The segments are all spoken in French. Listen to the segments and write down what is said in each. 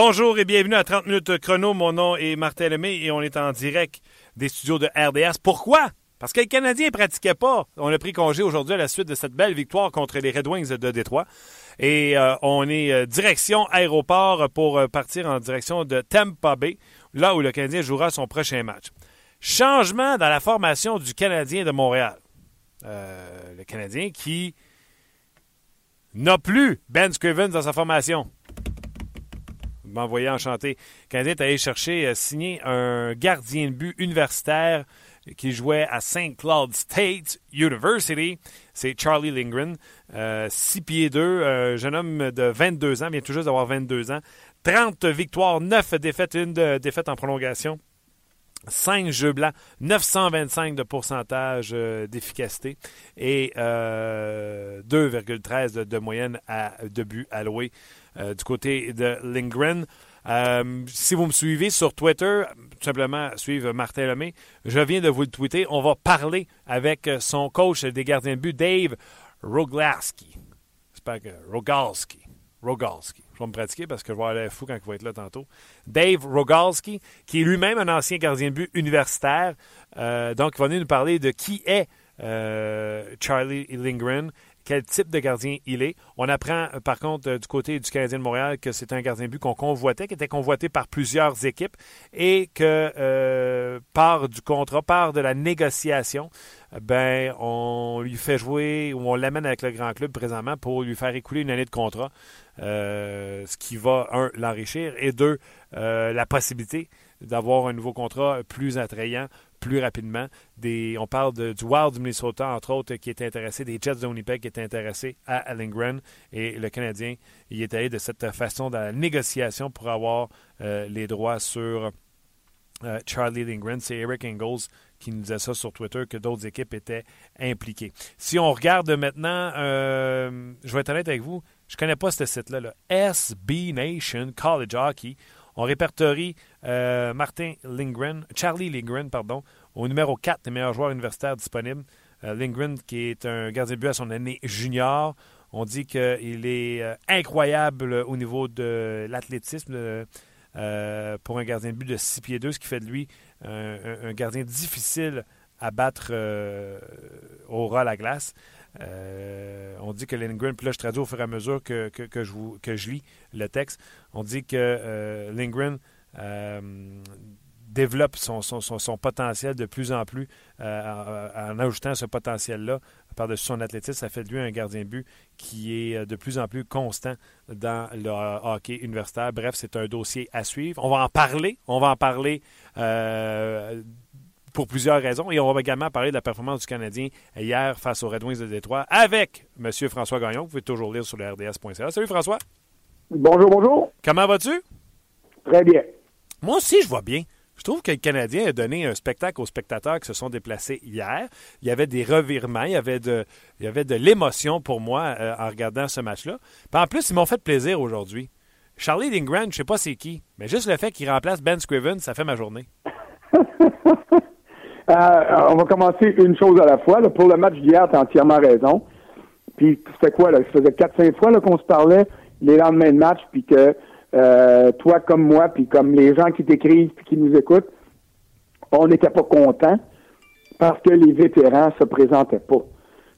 Bonjour et bienvenue à 30 minutes chrono. Mon nom est Martin Lemay et on est en direct des studios de RDS. Pourquoi? Parce que les Canadiens ne pratiquaient pas. On a pris congé aujourd'hui à la suite de cette belle victoire contre les Red Wings de Détroit. Et euh, on est euh, direction aéroport pour euh, partir en direction de Tampa Bay, là où le Canadien jouera son prochain match. Changement dans la formation du Canadien de Montréal. le Canadien qui n'a plus Ben Scrivens dans sa formation m'envoyer enchanté. Le Canadien est chercher, euh, signer un gardien de but universitaire qui jouait à St. Cloud State University. C'est Charlie Lindgren, 6 euh, pieds 2, euh, jeune homme de 22 ans, vient tout juste d'avoir 22 ans. 30 victoires, 9 défaites, une défaite en prolongation. 5 jeux blancs, 925 de pourcentage d'efficacité et 2,13 de, de, moyenne de buts alloués. Euh, du côté de Lindgren. Euh, si vous me suivez sur Twitter, tout simplement suivre Martin Lemay, je viens de vous le tweeter. On va parler avec son coach des gardiens de but, Dave Roglaski. J'espère que Rogalski. Rogalski. Je vais me pratiquer parce que je vais aller fou quand il va être là tantôt. Dave Rogalski, qui est lui-même un ancien gardien de but universitaire. Euh, donc, il va venir nous parler de qui est Charlie Lindgren quel type de gardien il est. On apprend, euh, par contre, euh, du côté du Canadien de Montréal que c'est un gardien but qu'on convoitait, qui était convoité par plusieurs équipes et que euh, par du contrat, par de la négociation, ben on lui fait jouer ou on l'amène avec le grand club présentement pour lui faire écouler une année de contrat, ce qui va, un, l'enrichir et deux, la possibilité d'avoir un nouveau contrat plus attrayant plus rapidement. On parle du Wild du Minnesota, entre autres, qui est intéressé, des Jets de Winnipeg qui étaient intéressés à Lindgren. Et le Canadien, il est allé de cette façon dans la négociation pour avoir euh, les droits sur euh, Charlie Lindgren. C'est Eric Engels qui nous disait ça sur Twitter, que d'autres équipes étaient impliquées. Si on regarde maintenant, euh, je vais être honnête avec vous, je ne connais pas ce site-là, là. SB Nation College Hockey. On répertorie euh, Martin Lindgren, Charlie Lindgren, pardon, au numéro 4 des meilleurs joueurs universitaires disponibles. Euh, Lindgren, qui est un gardien de but à son année junior. On dit qu'il est euh, incroyable au niveau de l'athlétisme pour un gardien de but de 6 pieds 2, ce qui fait de lui un, gardien difficile à battre au ras à la glace. Euh, on dit que Lindgren, puis là je traduis au fur et à mesure que, je, lis le texte, on dit que euh, Lindgren euh, développe son, potentiel de plus en plus en, ajoutant ce potentiel-là par-dessus son athlétisme. Ça fait de lui un gardien but qui est de plus en plus constant dans le hockey universitaire. Bref, c'est un dossier à suivre. On va en parler. On va en parler pour plusieurs raisons. Et on va également parler de la performance du Canadien hier face aux Red Wings de Détroit avec M. François Gagnon. Vous pouvez toujours lire sur le RDS.ca. Salut François. Bonjour, bonjour. Comment vas-tu? Très bien. Moi aussi, je vois bien. Je trouve que le Canadien a donné un spectacle aux spectateurs qui se sont déplacés hier. Il y avait des revirements, il y avait de, il y avait de l'émotion pour moi euh, en regardant ce match-là. en plus, ils m'ont fait plaisir aujourd'hui. Charlie Lindgren, je ne sais pas c'est qui, mais juste le fait qu'il remplace Ben Scriven, ça fait ma journée. Euh, on va commencer une chose à la fois. Pour le match d'hier, tu as entièrement raison. Puis c'était quoi, là? Ça faisait 4-5 fois qu'on se parlait les lendemains de match, puis que euh, toi comme moi, puis comme les gens qui t'écrivent puis qui nous écoutent, on n'était pas contents parce que les vétérans se présentaient pas.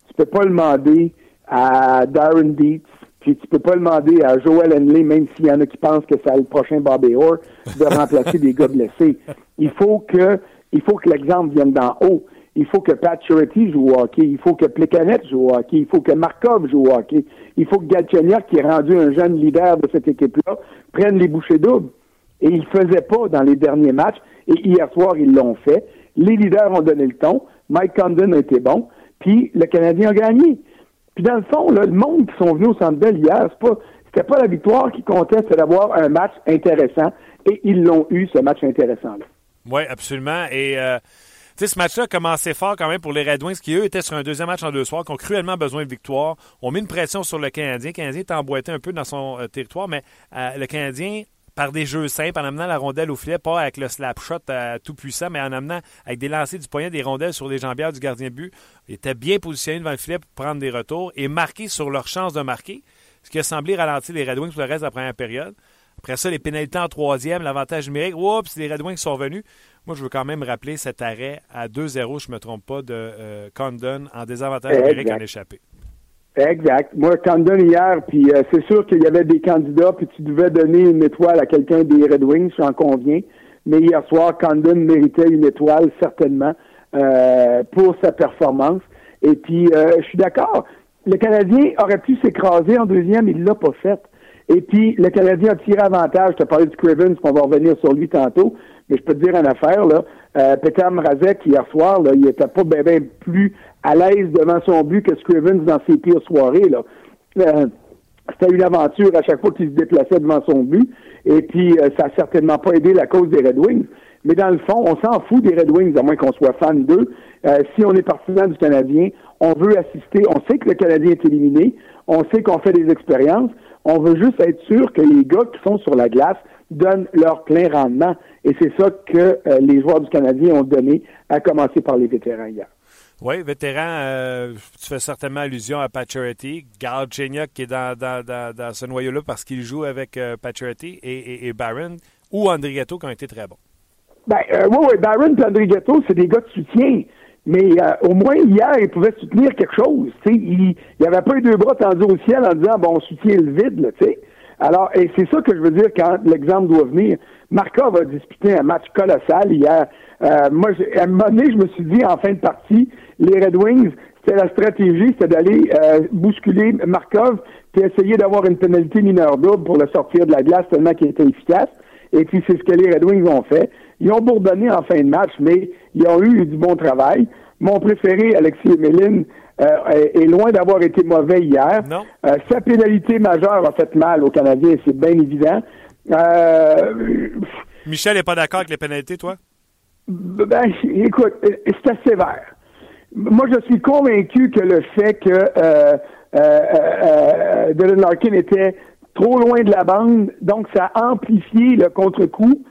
Tu peux pas demander à Darren Dietz, puis tu peux pas demander à Joel Henley, même s'il y en a qui pensent que c'est le prochain Bobby Orr, de remplacer des gars blessés. Il faut que il faut que l'exemple vienne d'en haut. il faut que Pat Charity joue hockey, il faut que Plekanec joue hockey, il faut que Markov joue hockey, il faut que Galchenyuk, qui est rendu un jeune leader de cette équipe-là, prenne les bouchées doubles. Et il ne faisait pas dans les derniers matchs, et hier soir, ils l'ont fait. Les leaders ont donné le ton, Mike Condon a été bon, puis le Canadien a gagné. Puis dans le fond, le monde qui sont venus au Centre Bell hier, c'est pas, c'était pas la victoire qui comptait, c'était d'avoir un match intéressant, et ils l'ont eu, ce match intéressant-là. Oui, absolument. Et euh, ce match-là a commencé fort quand même pour les Red Wings qui, eux, étaient sur un deuxième match en deux soirs, qui ont cruellement besoin de victoire. On met une pression sur le Canadien. Le Canadien est emboîté un peu dans son euh, territoire, mais euh, le Canadien, par des jeux simples, en amenant la rondelle au filet, pas avec le slap shot tout puissant, mais en amenant avec des lancers du poignet des rondelles sur les jambières du gardien but, était bien positionné devant le filet pour prendre des retours et marquer sur leur chance de marquer, ce qui a semblé ralentir les Red Wings pour le reste de la première période. Après ça, les pénalités en troisième, l'avantage numérique. Oups, les Red Wings sont venus. Moi, je veux quand même rappeler cet arrêt à 2-0, je ne me trompe pas, de euh, Condon en désavantage numérique en échappé. Exact. Moi, Condon hier, puis euh, c'est sûr qu'il y avait des candidats, puis tu devais donner une étoile à quelqu'un des Red Wings, j'en conviens. Mais hier soir, Condon méritait une étoile, certainement, euh, pour sa performance. Et puis, je suis d'accord. Le Canadien aurait pu s'écraser en deuxième, il ne l'a pas fait. Et puis, le Canadien a tiré avantage. Je te parlais de Crivens, qu'on va revenir sur lui tantôt. Mais je peux te dire une affaire, là. Euh, Peter Mrazek, hier soir, là, il était pas bien plus à l'aise devant son but que Scrivens dans ses pires soirées, là. Euh, c'était une aventure à chaque fois qu'il se déplaçait devant son but. Et puis, euh, ça a certainement pas aidé la cause des Red Wings. Mais dans le fond, on s'en fout des Red Wings, à moins qu'on soit fan d'eux. Euh, si on est partisan du Canadien, on veut assister. On sait que le Canadien est éliminé. On sait qu'on fait des expériences. On veut juste être sûr que les gars qui sont sur la glace donnent leur plein rendement. Et c'est ça que euh, les joueurs du Canadien ont donné, à commencer par les vétérans hier. Oui, vétéran, euh, tu fais certainement allusion à Pacioretty, Galchenyuk qui est dans, dans, ce noyau-là parce qu'il joue avec euh, et, et, Barron, ou André Gatto qui ont été très bons. Ben, euh, oui, oui, Barron et André Gatto, c'est des gars de soutien. Mais au moins, hier, ils pouvaient soutenir quelque chose. Il n'y avait pas eu deux bras tendus au ciel en disant, bon, on soutient le vide. Là, sais. Alors, et c'est ça que je veux dire quand l'exemple doit venir. Markov a disputé un match colossal hier. Euh, moi, à un moment donné, je me suis dit en fin de partie, les Red Wings, c'était la stratégie, c'était d'aller euh, bousculer Markov puis essayer d'avoir une pénalité mineure double pour le sortir de la glace tellement qu'il était efficace. Et puis c'est ce que les Red Wings ont fait. Ils ont bourdonné en fin de match, mais ils ont eu du bon travail. Mon préféré, Alexis Emeline, euh, est, loin d'avoir été mauvais hier. Euh, sa pénalité majeure a fait mal aux Canadiens, c'est bien évident. Euh, Michel n'est pas d'accord avec les pénalités, toi? Ben, écoute, c'est assez sévère. Moi, je suis convaincu que le fait que euh, euh, Dylan Larkin était trop loin de la bande, donc ça a amplifié le contre-coup.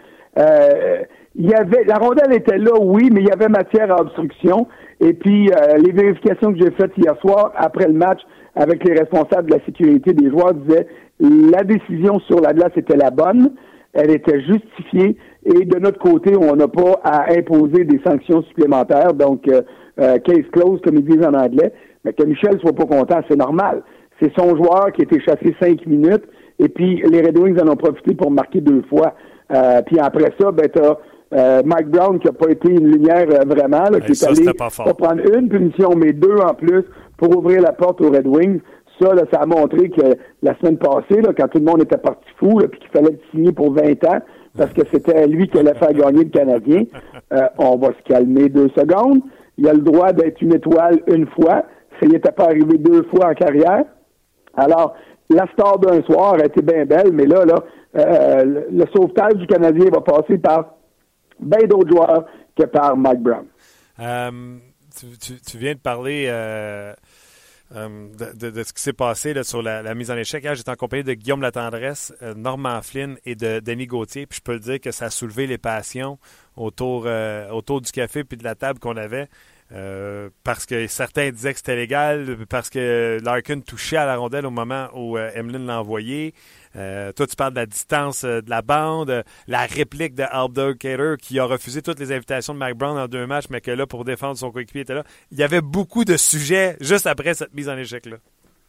Il y avait, la rondelle était là, oui, mais il y avait matière à obstruction. Et puis, les vérifications que j'ai faites hier soir, après le match, avec les responsables de la sécurité des joueurs, disaient la décision sur la glace était la bonne, elle était justifiée et de notre côté, on n'a pas à imposer des sanctions supplémentaires, donc euh, euh, case close comme ils disent en anglais. Mais que Michel soit pas content, c'est normal. C'est son joueur qui a été chassé cinq minutes et puis les Red Wings en ont profité pour marquer deux fois. Euh, puis après ça, ben t'as euh, Mike Brown qui a pas été une lumière vraiment, là, qui est allé pas, pas prendre une punition, mais deux en plus pour ouvrir la porte aux Red Wings ça, ça a montré que la semaine passée, là, quand tout le monde était parti fou, puis qu'il fallait le signer pour 20 ans, parce que c'était lui qui allait faire gagner le Canadien, euh, on va se calmer deux secondes. Il a le droit d'être une étoile une fois. Ça n'y était pas arrivé deux fois en carrière. Alors, la star d'un soir a été bien belle, mais là, là, euh, le, sauvetage du Canadien va passer par bien d'autres joueurs que par Mike Brown. Euh, tu, viens de parler euh, de, ce qui s'est passé sur la, mise en échec. j'étais en compagnie de Guillaume Latendresse, euh, Normand Flynn et de Denis Gauthier. Puis je peux le dire que ça a soulevé les passions autour, euh, autour du café puis de la table qu'on avait. parce que certains disaient que c'était légal, parce que Larkin touchait à la rondelle au moment où Emeline l'a envoyé. Euh, toi, tu parles de la distance euh, de la bande, euh, la réplique de Aldo Cater qui a refusé toutes les invitations de Mike Brown en deux matchs, mais que là, pour défendre son coéquipier, était là. Il y avait beaucoup de sujets juste après cette mise en échec-là.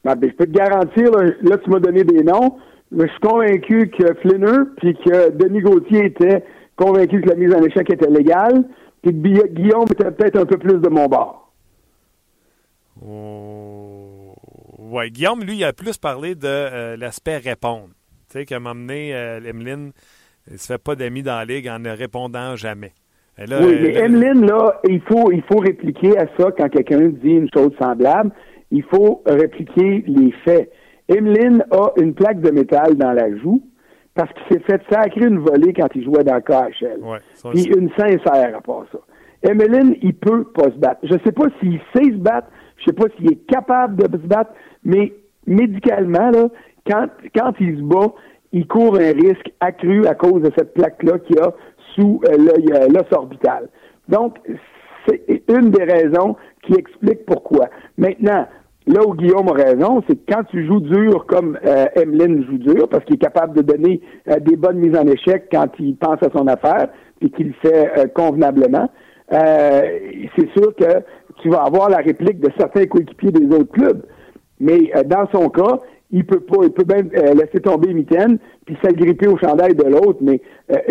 Ben, ben, je peux te garantir, là, tu m'as donné des noms. Mais je suis convaincu que Flinner puis que Denis Gauthier était convaincu que la mise en échec était légale. puis Guillaume était peut-être un peu plus de mon bord. Oh... Oui, Guillaume, lui, il a plus parlé de euh, l'aspect répondre. Tu sais, qu'à m'emmener, euh, Emeline, il ne se fait pas d'amis dans la ligue en ne répondant jamais. oui, mais Emeline, là, il faut, il faut répliquer à ça quand quelqu'un dit une chose semblable. Il faut répliquer les faits. Emeline a une plaque de métal dans la joue parce qu'il s'est fait sacrer une volée quand il jouait dans le KHL. Ouais, Puis une sincère à part ça. Emeline, il peut pas se battre. Je sais pas s'il sait se battre, je sais pas s'il est capable de se battre, mais médicalement, là, quand, quand il se bat, il court un risque accru à cause de cette plaque-là qu'il a sous euh, euh, l'os orbital. Donc, c'est une des raisons qui explique pourquoi. Maintenant, là où Guillaume a raison, c'est que quand tu joues dur comme euh, Emeline joue dur, parce qu'il est capable de donner euh, des bonnes mises en échec quand il pense à son affaire, puis qu'il le fait convenablement, c'est sûr que tu vas avoir la réplique de certains coéquipiers des autres clubs. Mais dans son cas, il peut pas, il peut même laisser tomber Mitaine, puis s'agripper au chandail de l'autre, mais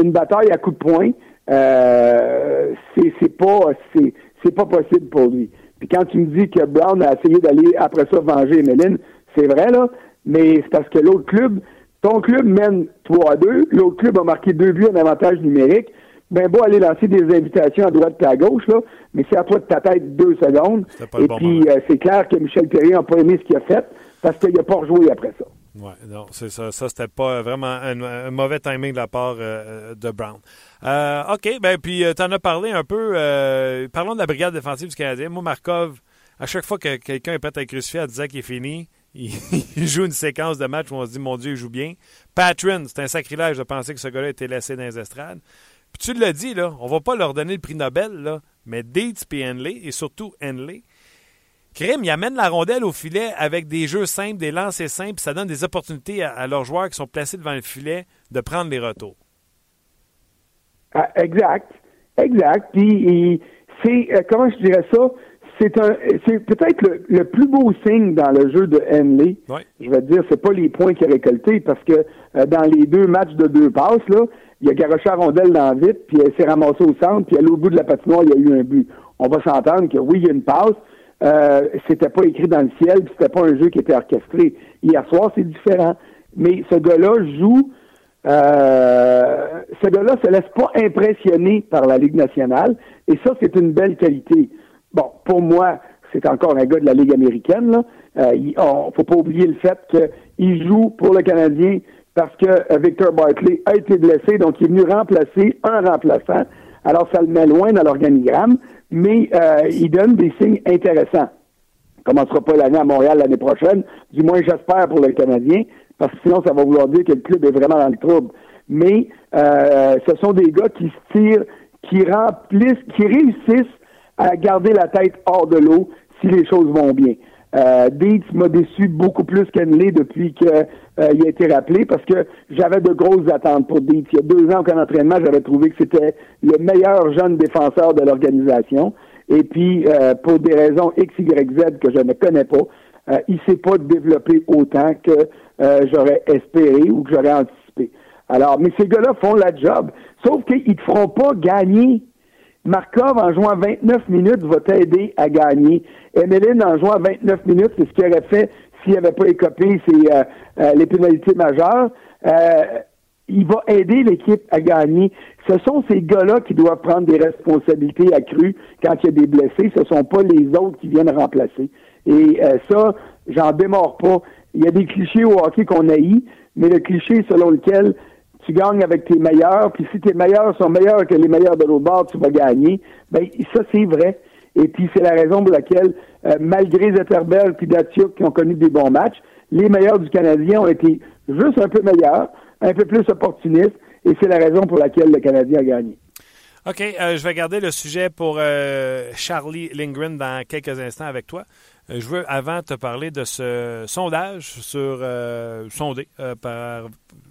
une bataille à coups de poing, euh, c'est pas c'est pas possible pour lui. Puis quand tu me dis que Brown a essayé d'aller après ça venger Emeline, c'est vrai là, mais c'est parce que l'autre club, ton club mène 3 à 2, l'autre club a marqué deux buts en avantage numérique. Ben beau aller lancer des invitations à droite et à gauche, là, mais c'est à toi de ta tête deux secondes. Et puis euh, c'est clair que Michel Perry n'a pas aimé ce qu'il a fait parce qu'il n'a pas rejoué après ça. Oui, non, c'est ça. Ça, c'était pas vraiment un, mauvais timing de la part euh, de Brown. Euh, OK, ben puis tu en as parlé un peu. parlons de la brigade défensive du Canadien. Moi, Markov, à chaque fois que quelqu'un est prêt à crucifier en disant qu'il est fini, il, joue une séquence de match où on se dit, mon Dieu, il joue bien. Patron, c'est un sacrilège de penser que ce gars-là été laissé dans les estrades. Puis tu l'as dit, là, on va pas leur donner le prix Nobel, là, mais Dietz et Henley, et surtout Henley, Crime, il amène la rondelle au filet avec des jeux simples, des lancers simples, ça donne des opportunités à, leurs joueurs qui sont placés devant le filet de prendre les retours. Ah, exact, exact. Puis c'est euh, comment je dirais ça? C'est un, c'est peut-être le, plus beau signe dans le jeu de Henley. Je vais dire, c'est pas les points qu'il a récoltés parce que euh, dans les deux matchs de deux passes là, il a garoché la rondelle dans le vide, puis elle s'est ramassée au centre, puis à l'autre bout de la patinoire, il y a eu un but. On va s'entendre que oui, il y a une passe, euh, c'était pas écrit dans le ciel, puis c'était pas un jeu qui était orchestré. Hier soir, c'est différent. Mais ce gars-là joue. Euh, ce gars-là se laisse pas impressionner par la Ligue nationale, et ça, c'est une belle qualité. Bon, pour moi, c'est encore un gars de la Ligue américaine. Là. Euh, il, faut pas oublier le fait qu'il joue pour le Canadien parce que euh, Victor Bartley a été blessé, donc il est venu remplacer un remplaçant. Alors, ça le met loin dans l'organigramme mais euh, il donne des signes intéressants. Il commencera pas l'année à Montréal l'année prochaine, du moins j'espère pour le Canadien, parce que sinon ça va vouloir dire que le club est vraiment dans le trouble. Mais euh, ce sont des gars qui se tirent, qui remplissent, qui réussissent à garder la tête hors de l'eau si les choses vont bien. Euh, Deeds m'a déçu beaucoup plus qu'Henley depuis qu'il euh, a été rappelé parce que j'avais de grosses attentes pour Deeds. Il y a deux ans qu'en entraînement, j'avais trouvé que c'était le meilleur jeune défenseur de l'organisation. Et puis, euh, pour des raisons X, Y, Z que je ne connais pas, euh, il s'est pas développé autant que euh, j'aurais espéré ou que j'aurais anticipé. Alors, mais ces gars-là font la job. Sauf qu'ils ne feront pas gagner Markov, en jouant 29 minutes, va t'aider à gagner. Emeline, en jouant 29 minutes, c'est ce qu'il aurait fait s'il n'avait pas écopé euh, euh, les pénalités majeures. Euh, il va aider l'équipe à gagner. Ce sont ces gars-là qui doivent prendre des responsabilités accrues quand il y a des blessés. Ce ne sont pas les autres qui viennent remplacer. Et ça, j'en démords pas. Il y a des clichés au hockey qu'on haït, mais le cliché selon lequel tu gagnes avec tes meilleurs, puis si tes meilleurs sont meilleurs que les meilleurs de l'autre bord, tu vas gagner. Ben ça c'est vrai. Et puis c'est la raison pour laquelle, euh, malgré Zetterberg puis Datsuk qui ont connu des bons matchs, les meilleurs du Canadien ont été juste un peu meilleurs, un peu plus opportunistes, et c'est la raison pour laquelle le Canadien a gagné. OK, euh, je vais garder le sujet pour euh, Charlie Lindgren dans quelques instants avec toi. je veux avant te parler de ce sondage sur sondé par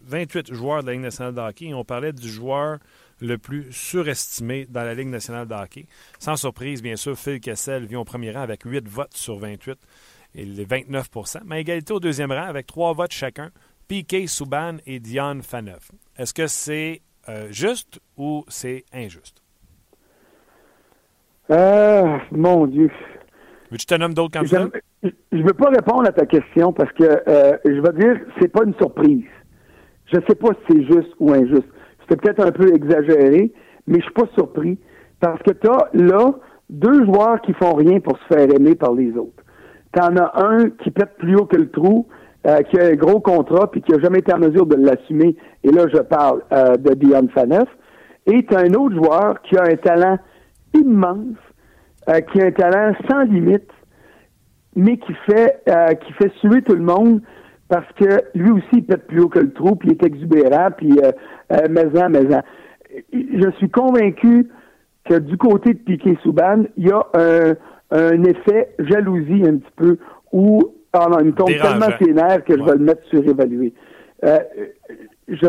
28 joueurs de la Ligue nationale de hockey. on parlait du joueur le plus surestimé dans la Ligue nationale de hockey. Sans surprise, bien sûr, Phil Kessel vient au premier rang avec 8 votes sur 28 et les 29% mais égalité au deuxième rang avec 3 votes chacun, Piquet Souban et Dion Faneuf. Est-ce que c'est euh, juste ou c'est injuste? Euh, mon Dieu. Veux-tu te nommer d'autres candidats? Je ne veux pas répondre à ta question parce que euh, je vais dire c'est pas une surprise. Je ne sais pas si c'est juste ou injuste. C'était peut-être un peu exagéré, mais je suis pas surpris parce que tu as là deux joueurs qui font rien pour se faire aimer par les autres. Tu en as un qui pète plus haut que le trou, euh, qui a un gros contrat puis qui a jamais été en mesure de l'assumer. Et là, je parle euh, de Dion Faneuf. Et tu as un autre joueur qui a un talent immense, euh, qui a un talent sans limite, mais qui fait qui fait suer tout le monde parce que lui aussi il pète plus haut que le trou, puis il est exubérant, puis euh, maison, maison. Je suis convaincu que du côté de Piquet Souban, il y a un, un effet jalousie un petit peu où ah il me tombe tellement ses nerfs que je vais le mettre surévalué. Euh, je,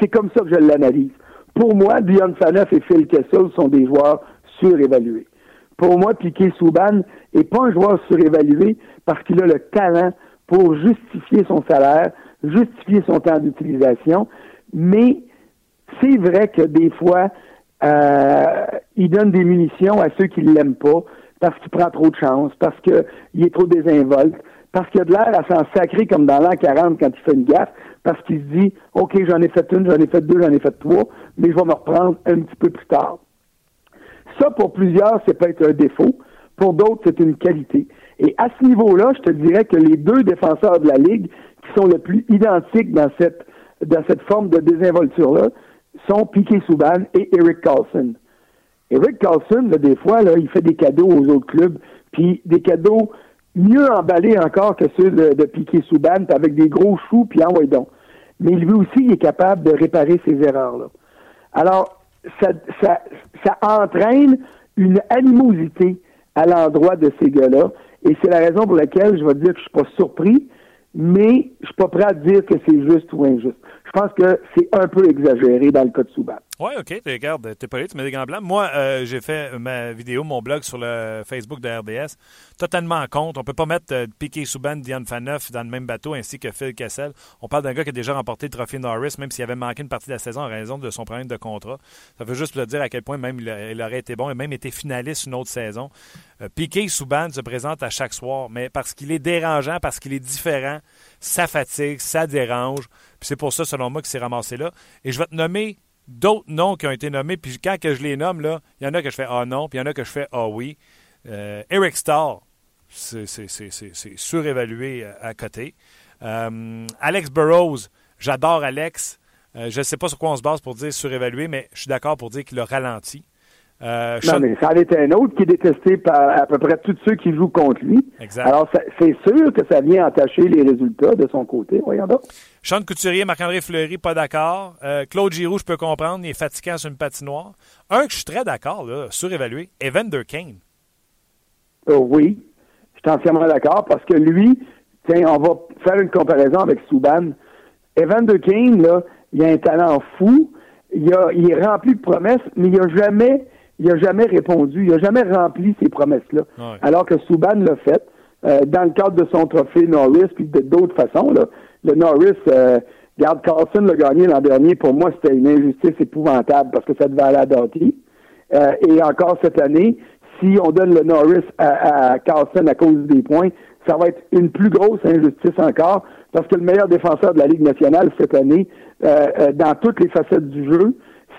c'est comme ça que je l'analyse. Pour moi, Dion Faneuf et Phil Kessel sont des joueurs surévalués. Pour moi, Piquet Souban n'est pas un joueur surévalué parce qu'il a le talent pour justifier son salaire, justifier son temps d'utilisation, mais c'est vrai que des fois, euh, il donne des munitions à ceux qui ne l'aiment pas parce qu'il prend trop de chance, parce qu'il est trop désinvolte, parce qu'il a de l'air à s'en sacrer comme dans l'an 40 quand il fait une gaffe, parce qu'il se dit, OK, j'en ai fait une, j'en ai fait deux, j'en ai fait trois, mais je vais me reprendre un petit peu plus tard. Ça, pour plusieurs, c'est peut-être un défaut. Pour d'autres, c'est une qualité. Et à ce niveau-là, je te dirais que les deux défenseurs de la Ligue qui sont le plus identiques dans cette, dans cette forme de désinvolture-là sont Piquet Souban et Eric Carlson. Eric Carlson, des fois, là, il fait des cadeaux aux autres clubs, puis des cadeaux mieux emballés encore que ceux de, de Piquet Souban, avec des gros choux, puis en donc. Mais lui aussi, il est capable de réparer ces erreurs-là. Alors, ça, ça entraîne une animosité à l'endroit de ces gars-là, et c'est la raison pour laquelle je vais dire que je suis pas surpris, mais je suis pas prêt à dire que c'est juste ou injuste. Je pense que c'est un peu exagéré dans le cas de Souban. Oui, OK. Regarde, t'es là, tu mets des gants blancs. Moi, euh, j'ai fait ma vidéo, mon blog sur le Facebook de RDS, totalement en compte. On peut pas mettre euh, Piquet Souban, Diane Faneuf dans le même bateau, ainsi que Phil Kessel. On parle d'un gars qui a déjà remporté le trophée Norris, même s'il avait manqué une partie de la saison en raison de son problème de contrat. Ça veut juste te dire à quel point même il, aurait été bon et même été finaliste une autre saison. Euh, Piquet Souban se présente à chaque soir, mais parce qu'il est dérangeant, parce qu'il est différent, ça fatigue, ça dérange. C'est pour ça, selon moi, qu'il s'est ramassé là. Et je vais te nommer d'autres noms qui ont été nommés. Puis quand que je les nomme, il y en a que je fais Ah non, puis il y en a que je fais Ah oui. Euh, Eric Starr, c'est surévalué euh, à, côté. Euh, Alex Burrows, j'adore Alex. je ne sais pas sur quoi on se base pour dire surévalué, mais je suis d'accord pour dire qu'il a ralenti. Euh, non, mais ça en est un autre qui est détesté par à peu près tous ceux qui jouent contre lui. Exact. Alors, c'est sûr que ça vient entacher les résultats de son côté. Voyons donc. Sean Couturier, Marc-André Fleury, pas d'accord. Euh, Claude Giroux, je peux comprendre, il est fatiguant sur une patinoire. Un que je suis très d'accord, surévalué, Evander Kane. Oh, oui, je suis entièrement d'accord parce que lui, tiens, on va faire une comparaison avec Souban. Evander Kane, là, il a un talent fou. Il, a, il est rempli de promesses, mais il n'a jamais il n'a jamais répondu, il n'a jamais rempli ces promesses-là. Alors que Souban l'a fait euh, dans le cadre de son trophée Norris, puis d'autres façons. Là. Le Norris, euh, Garde Carlson l'a gagné l'an dernier. Pour moi, c'était une injustice épouvantable parce que ça devait aller à Doughty. Euh, et encore cette année, si on donne le Norris à, à Carlson à cause des points, ça va être une plus grosse injustice encore parce que le meilleur défenseur de la Ligue nationale cette année, euh, euh dans toutes les facettes du jeu,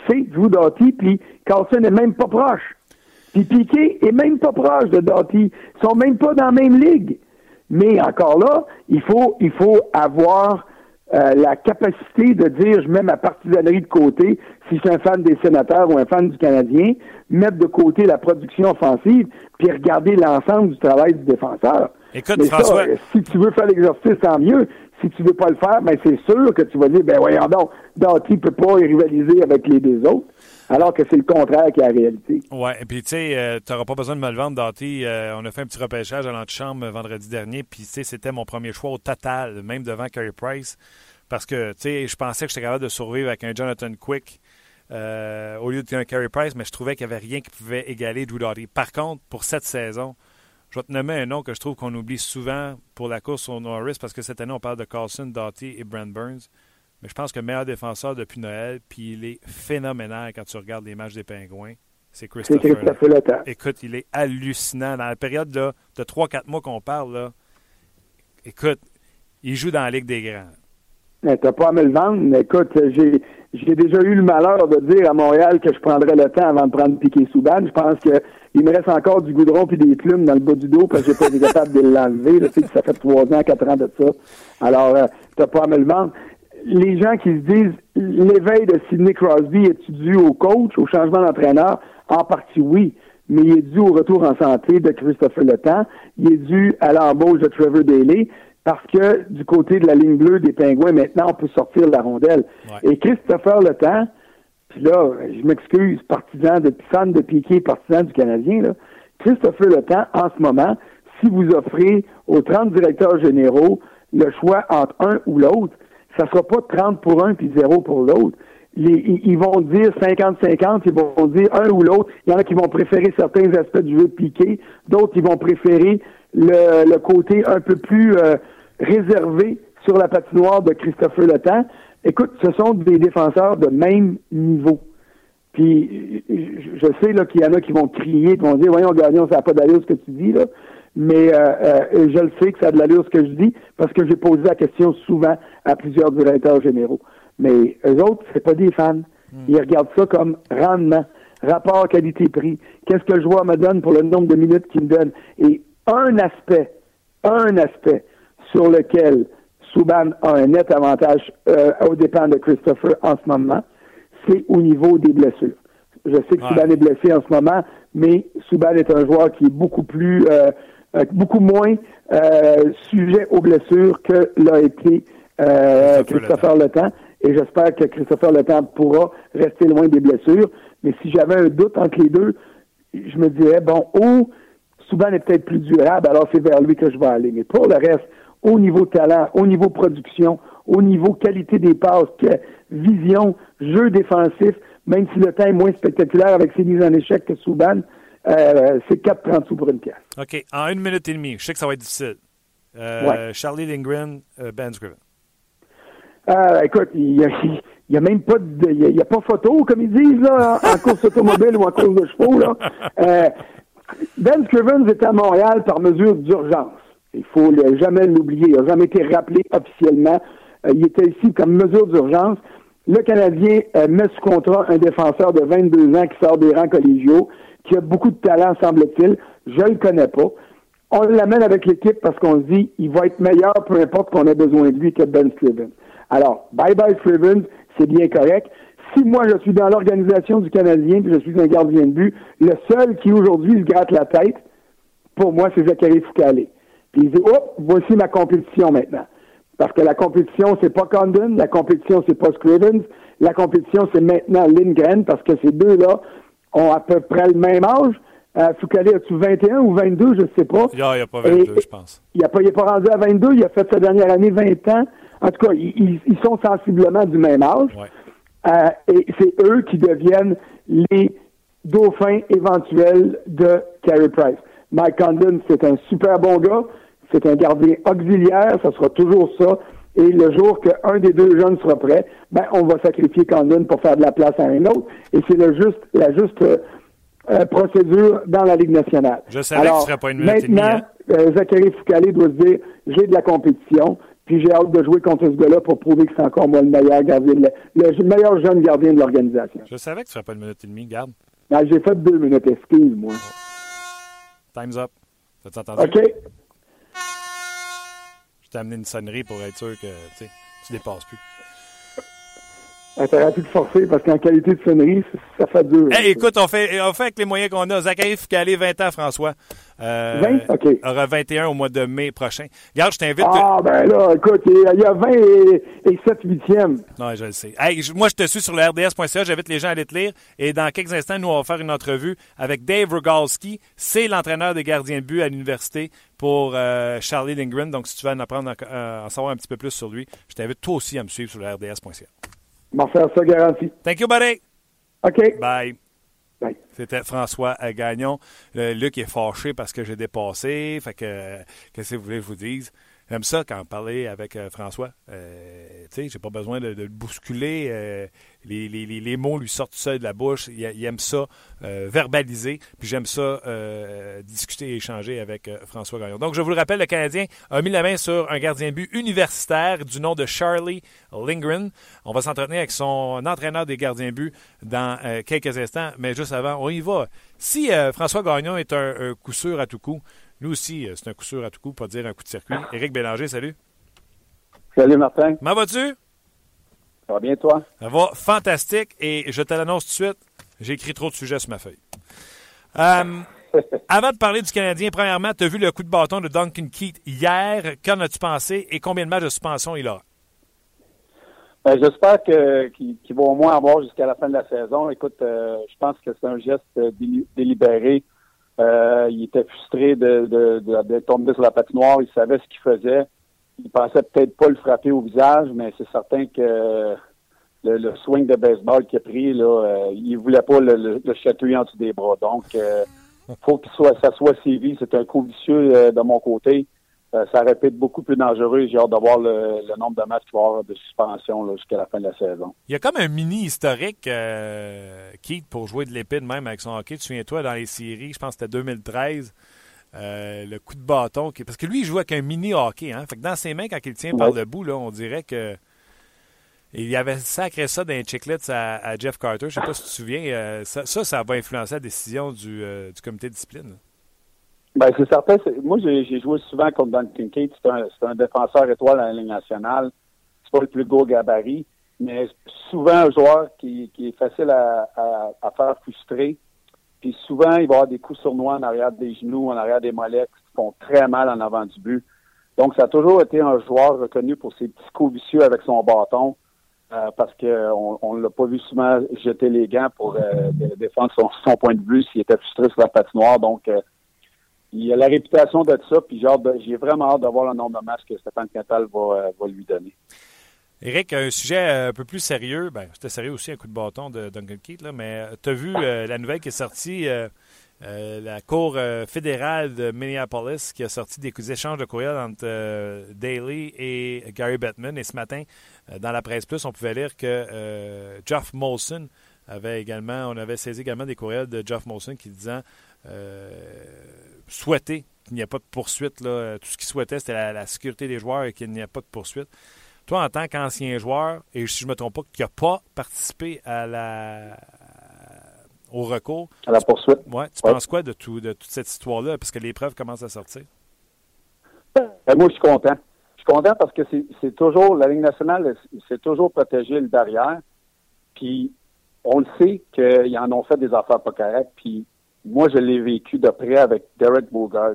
c'est Drew Doughty, puis Carlson n'est même pas proche. Puis Piquet est même pas proche de Doughty. Ils sont même pas dans la même ligue. Mais encore là, il faut, il faut avoir euh, la capacité de dire je mets ma partisanerie de côté si je suis un fan des sénateurs ou un fan du Canadien, mettre de côté la production offensive, puis regarder l'ensemble du travail du défenseur. Écoute, François... si tu veux faire l'exercice, tant mieux. Si tu veux pas le faire, ben c'est sûr que tu vas dire, ben voyons donc, Doughty peut pas rivaliser avec les deux autres. Alors que c'est le contraire qui est la réalité. Oui, et puis tu sais, euh, tu n'auras pas besoin de me le vendre, Doughty. Euh, on a fait un petit repêchage à l'antichambre vendredi dernier, puis tu sais, c'était mon premier choix au total, même devant Carey Price. Parce que, tu sais, je pensais que j'étais capable de survivre avec un Jonathan Quick euh, au lieu d'un Carey Price, mais je trouvais qu'il n'y avait rien qui pouvait égaler Drew Doughty. Par contre, pour cette saison, je vais te nommer un nom que je trouve qu'on oublie souvent pour la course au Norris, parce que cette année, on parle de Carlson, Doughty et Brent Burns. Mais je pense que le meilleur défenseur depuis Noël, puis il est phénoménal quand tu regardes les matchs des Pingouins, c'est Christopher, Christopher Letang. Écoute, il est hallucinant. Dans la période là, de 3-4 mois qu'on parle, là, écoute, il joue dans la Ligue des Grands. Mais t'as pas à me le vendre. Écoute, j'ai j'ai déjà eu le malheur de dire à Montréal que je prendrais le temps avant de prendre Piqué Souban. Je pense que il me reste encore du goudron puis des plumes dans le bas du dos parce que j'ai pas été capable de l'enlever. Ça fait trois ans, quatre ans de ça. Alors, euh, t'as pas à me le vendre. Les gens qui se disent l'éveil de Sidney Crosby est dû au coach, au changement d'entraîneur? En partie, oui. Mais il est dû au retour en santé de Christopher Le Temps. Il est dû à l'embauche de Trevor Daly parce que du côté de la ligne bleue des Pingouins, maintenant, on peut sortir la rondelle. Et Christopher Le Temps, puis là, je m'excuse, partisan de fan de Piquet, partisan du Canadien, là, Christopher Le Temps, en ce moment, si vous offrez aux 30 directeurs généraux le choix entre un ou l'autre, ça sera pas 30 pour un puis 0 pour l'autre. ils vont dire 50-50, ils vont dire un ou l'autre. Il y en a qui vont préférer certains aspects du jeu de Piquet, d'autres qui vont préférer le, côté un peu plus euh, réservé sur la patinoire de Christopher Le. Écoute, ce sont des défenseurs de même niveau. Puis je sais là qu'il y en a qui vont crier, qui vont dire Voyons, Gagnon, ça n'a pas d'allure ce que tu dis là. Mais euh, euh, je le sais que ça a de l'allure ce que je dis, parce que j'ai posé la question souvent à plusieurs directeurs généraux. Mais eux autres, c'est pas des fans. Hmm. Ils regardent ça comme rendement, rapport qualité-prix. Qu'est-ce que le joueur me donne pour le nombre de minutes qu'il me donne? Et un aspect, un aspect sur lequel Souban a un net avantage euh, au dépend de Christopher en ce moment, c'est au niveau des blessures. Je sais que Souban est blessé en ce moment, mais Souban est un joueur qui est beaucoup plus, euh, euh, beaucoup moins sujet aux blessures que l'a été Christopher Le Temps. Et j'espère que Christopher Le Temps pourra rester loin des blessures. Mais si j'avais un doute entre les deux, je me dirais, bon, où Souban est peut-être plus durable, alors c'est vers lui que je vais aller. Mais pour le reste, au niveau talent, au niveau production, au niveau qualité des passes, vision, jeu défensif, même si le temps est moins spectaculaire avec ses mises en échec que Souban, euh, c'est 4,30 sous pour une pièce. OK. En une minute et demie, je sais que ça va être difficile. Euh, Charlie Lindgren, euh, Ben Scriven. écoute, il n'y a, même pas de, il y a, pas photo, comme ils disent, là, en, course automobile ou en course de chevaux. Là. ben Scrivens est à Montréal par mesure d'urgence. Il faut jamais l'oublier. Il n'a jamais été rappelé officiellement. Euh, il était ici comme mesure d'urgence. Le Canadien euh, met sous contrat un défenseur de 22 ans qui sort des rangs collégiaux, qui a beaucoup de talent, semble-t-il. Je le connais pas. On l'amène avec l'équipe parce qu'on se dit, il va être meilleur, peu importe qu'on ait besoin de lui que Ben Scrivens. Alors, bye bye Scrivens, c'est bien correct. Si moi je suis dans l'organisation du Canadien, puis je suis un gardien de but, le seul qui aujourd'hui se gratte la tête, pour moi, c'est Zachary Foucault. Puis il dit, oh, voici ma compétition maintenant. Parce que la compétition, c'est pas Condon, la compétition, c'est pas Scrivens, la compétition, c'est maintenant Lindgren, parce que ces deux-là ont à peu près le même âge. Euh, Foucault, as-tu 21 ou 22, je ne sais pas. Il n'y a, pas 22, je pense. Il n'est pas, pas rendu à 22, il a fait sa dernière année 20 ans. En tout cas, ils, sont sensiblement du même âge. Euh, et c'est eux qui deviennent les dauphins éventuels de Carey Price. Mike Condon, c'est un super bon gars. C'est un gardien auxiliaire, ça sera toujours ça. Et le jour qu'un des deux jeunes sera prêt, ben, on va sacrifier Condon pour faire de la place à un autre. Et c'est le juste, la juste euh, procédure dans la Ligue nationale. Je savais que ce serait pas une minute Maintenant, hein. euh, Zachary Foucault doit se dire, j'ai de la compétition, puis j'ai hâte de jouer contre ce gars-là pour prouver que c'est encore moi le meilleur gardien, le, meilleur jeune gardien de l'organisation. Je savais que ce serait pas une minute et demie, garde. Ben, j'ai fait deux minutes, excuse-moi. Time's up. T'as entendu? OK t'ai amené une sonnerie pour être sûr que tu dépasses plus. Ah, T'aurais pu te forcer parce qu'en qualité de sonnerie, ça fait dur. Hey, écoute, on fait, on fait avec les moyens qu'on a. Zachary Foucalé, 20 ans, François. Euh, 20? OK. aura 21 au mois de mai prochain. Regarde, je t'invite. Ah, ben là, écoute, il y a 20 et, 7 huitièmes. Non, je le sais. Hey, moi, je te suis sur le RDS.ca. J'invite les gens à aller te lire. Et dans quelques instants, nous, on va faire une entrevue avec Dave Rogalski. C'est l'entraîneur des gardiens de but à l'université pour euh, Charlie Lindgren. Donc, si tu veux en apprendre, euh, en savoir un petit peu plus sur lui, je t'invite toi aussi à me suivre sur le RDS.ca. Faire ça garanti. Thank you, buddy. OK. Bye. Bye. C'était François Gagnon. Luc est fâché parce que j'ai dépassé. Fait que, qu'est-ce que vous voulez que je vous dise? J'aime ça quand parlait avec euh, François. Euh, sais, j'ai pas besoin de, le bousculer. Euh, les, les, les, mots lui sortent seuls de la bouche. Il, aime ça verbaliser. Puis j'aime ça discuter et échanger avec François Gagnon. Donc, je vous le rappelle, le Canadien a mis la main sur un gardien but universitaire du nom de Charlie Lindgren. On va s'entretenir avec son entraîneur des gardiens but dans quelques instants. Mais juste avant, on y va. Si François Gagnon est un, coup sûr à tout coup, nous aussi, c'est un coup sûr à tout coup, pas dire un coup de circuit. Éric Bélanger, salut. Salut Martin. Comment vas-tu? Ça va bien toi? Ça va fantastique et je te l'annonce tout de suite, j'ai écrit trop de sujets sur ma feuille. Euh, avant de parler du Canadien, premièrement, tu as vu le coup de bâton de Duncan Keith hier? Qu'en as-tu pensé et combien de matchs de suspension il aura? Ben, j'espère qu'il va au moins avoir jusqu'à la fin de la saison. Écoute, euh, je pense que c'est un geste délibéré. Euh, il était frustré de, de, de, tomber sur la patinoire. Il savait ce qu'il faisait il pensait peut-être pas le frapper au visage, mais c'est certain que le, swing de baseball qu'il a pris, là, euh, il voulait pas le, le, chatouiller en dessous des bras. Donc, euh, faut que soit, ça soit sévi. C'est un coup vicieux euh, de mon côté. Euh, ça répète beaucoup plus dangereux. J'ai hâte de voir le, nombre de matchs qu'il va avoir de suspension jusqu'à la fin de la saison. Il y a comme un mini historique, Keith, pour jouer de l'épée même avec son hockey. Tu souviens-toi, dans les séries, je pense que c'était 2013, euh, le coup de bâton. Parce que lui, il joue avec un mini hockey. Hein? Fait que dans ses mains, quand il tient par le bout, là, on dirait que. Il y avait sacré ça dans les chiclets à, Jeff Carter. Je ne sais pas si tu te souviens. Euh, ça, ça, va influencer la décision du, euh, du comité de discipline. Ben, c'est certain. Moi, j'ai joué souvent contre Don Kincaid. C'est un, un, défenseur étoile à la Ligue nationale. C'est pas le plus gros gabarit, mais souvent un joueur qui, qui est facile à, à, à faire frustrer. Puis souvent, il va avoir des coups sournois en arrière des genoux, en arrière des mollets qui font très mal en avant du but. Donc, ça a toujours été un joueur reconnu pour ses petits coups vicieux avec son bâton, euh, parce qu'on ne l'a pas vu souvent jeter les gants pour euh, défendre son, point de vue s'il était frustré sur la patinoire. Donc, euh, il a la réputation de ça, puis j'ai vraiment hâte de voir le nombre de matchs que Stéphane Quintal va, va lui donner. Éric, un sujet euh, un peu plus sérieux. Ben, c'était sérieux aussi, un coup de bâton de Duncan Keith, là, mais euh, tu as vu euh, la nouvelle qui est sortie, la Cour fédérale de Minneapolis qui a sorti des échanges de courriels entre Daly et Gary Bettman. Et ce matin, dans la presse plus, on pouvait lire que Jeff Molson avait également, on avait saisi également des courriels de Jeff Molson qui disant souhaiter qu'il n'y ait pas de poursuite. Là. Tout ce qu'il souhaitait, c'était la, la sécurité des joueurs et qu'il n'y ait pas de poursuite. Toi, en tant qu'ancien joueur, et si je ne me trompe pas, qui n'a pas participé à la au recours. À la poursuite. Ouais, tu penses quoi de, tout, de toute cette histoire-là? Parce que les preuves commencent à sortir. Ben, moi, je suis content. Je suis content parce que c'est toujours, la Ligue nationale, c'est toujours protégé le derrière. Puis, on le sait qu'ils en ont fait des affaires pas correctes. Puis, moi, je l'ai vécu de près avec Derek Bogard.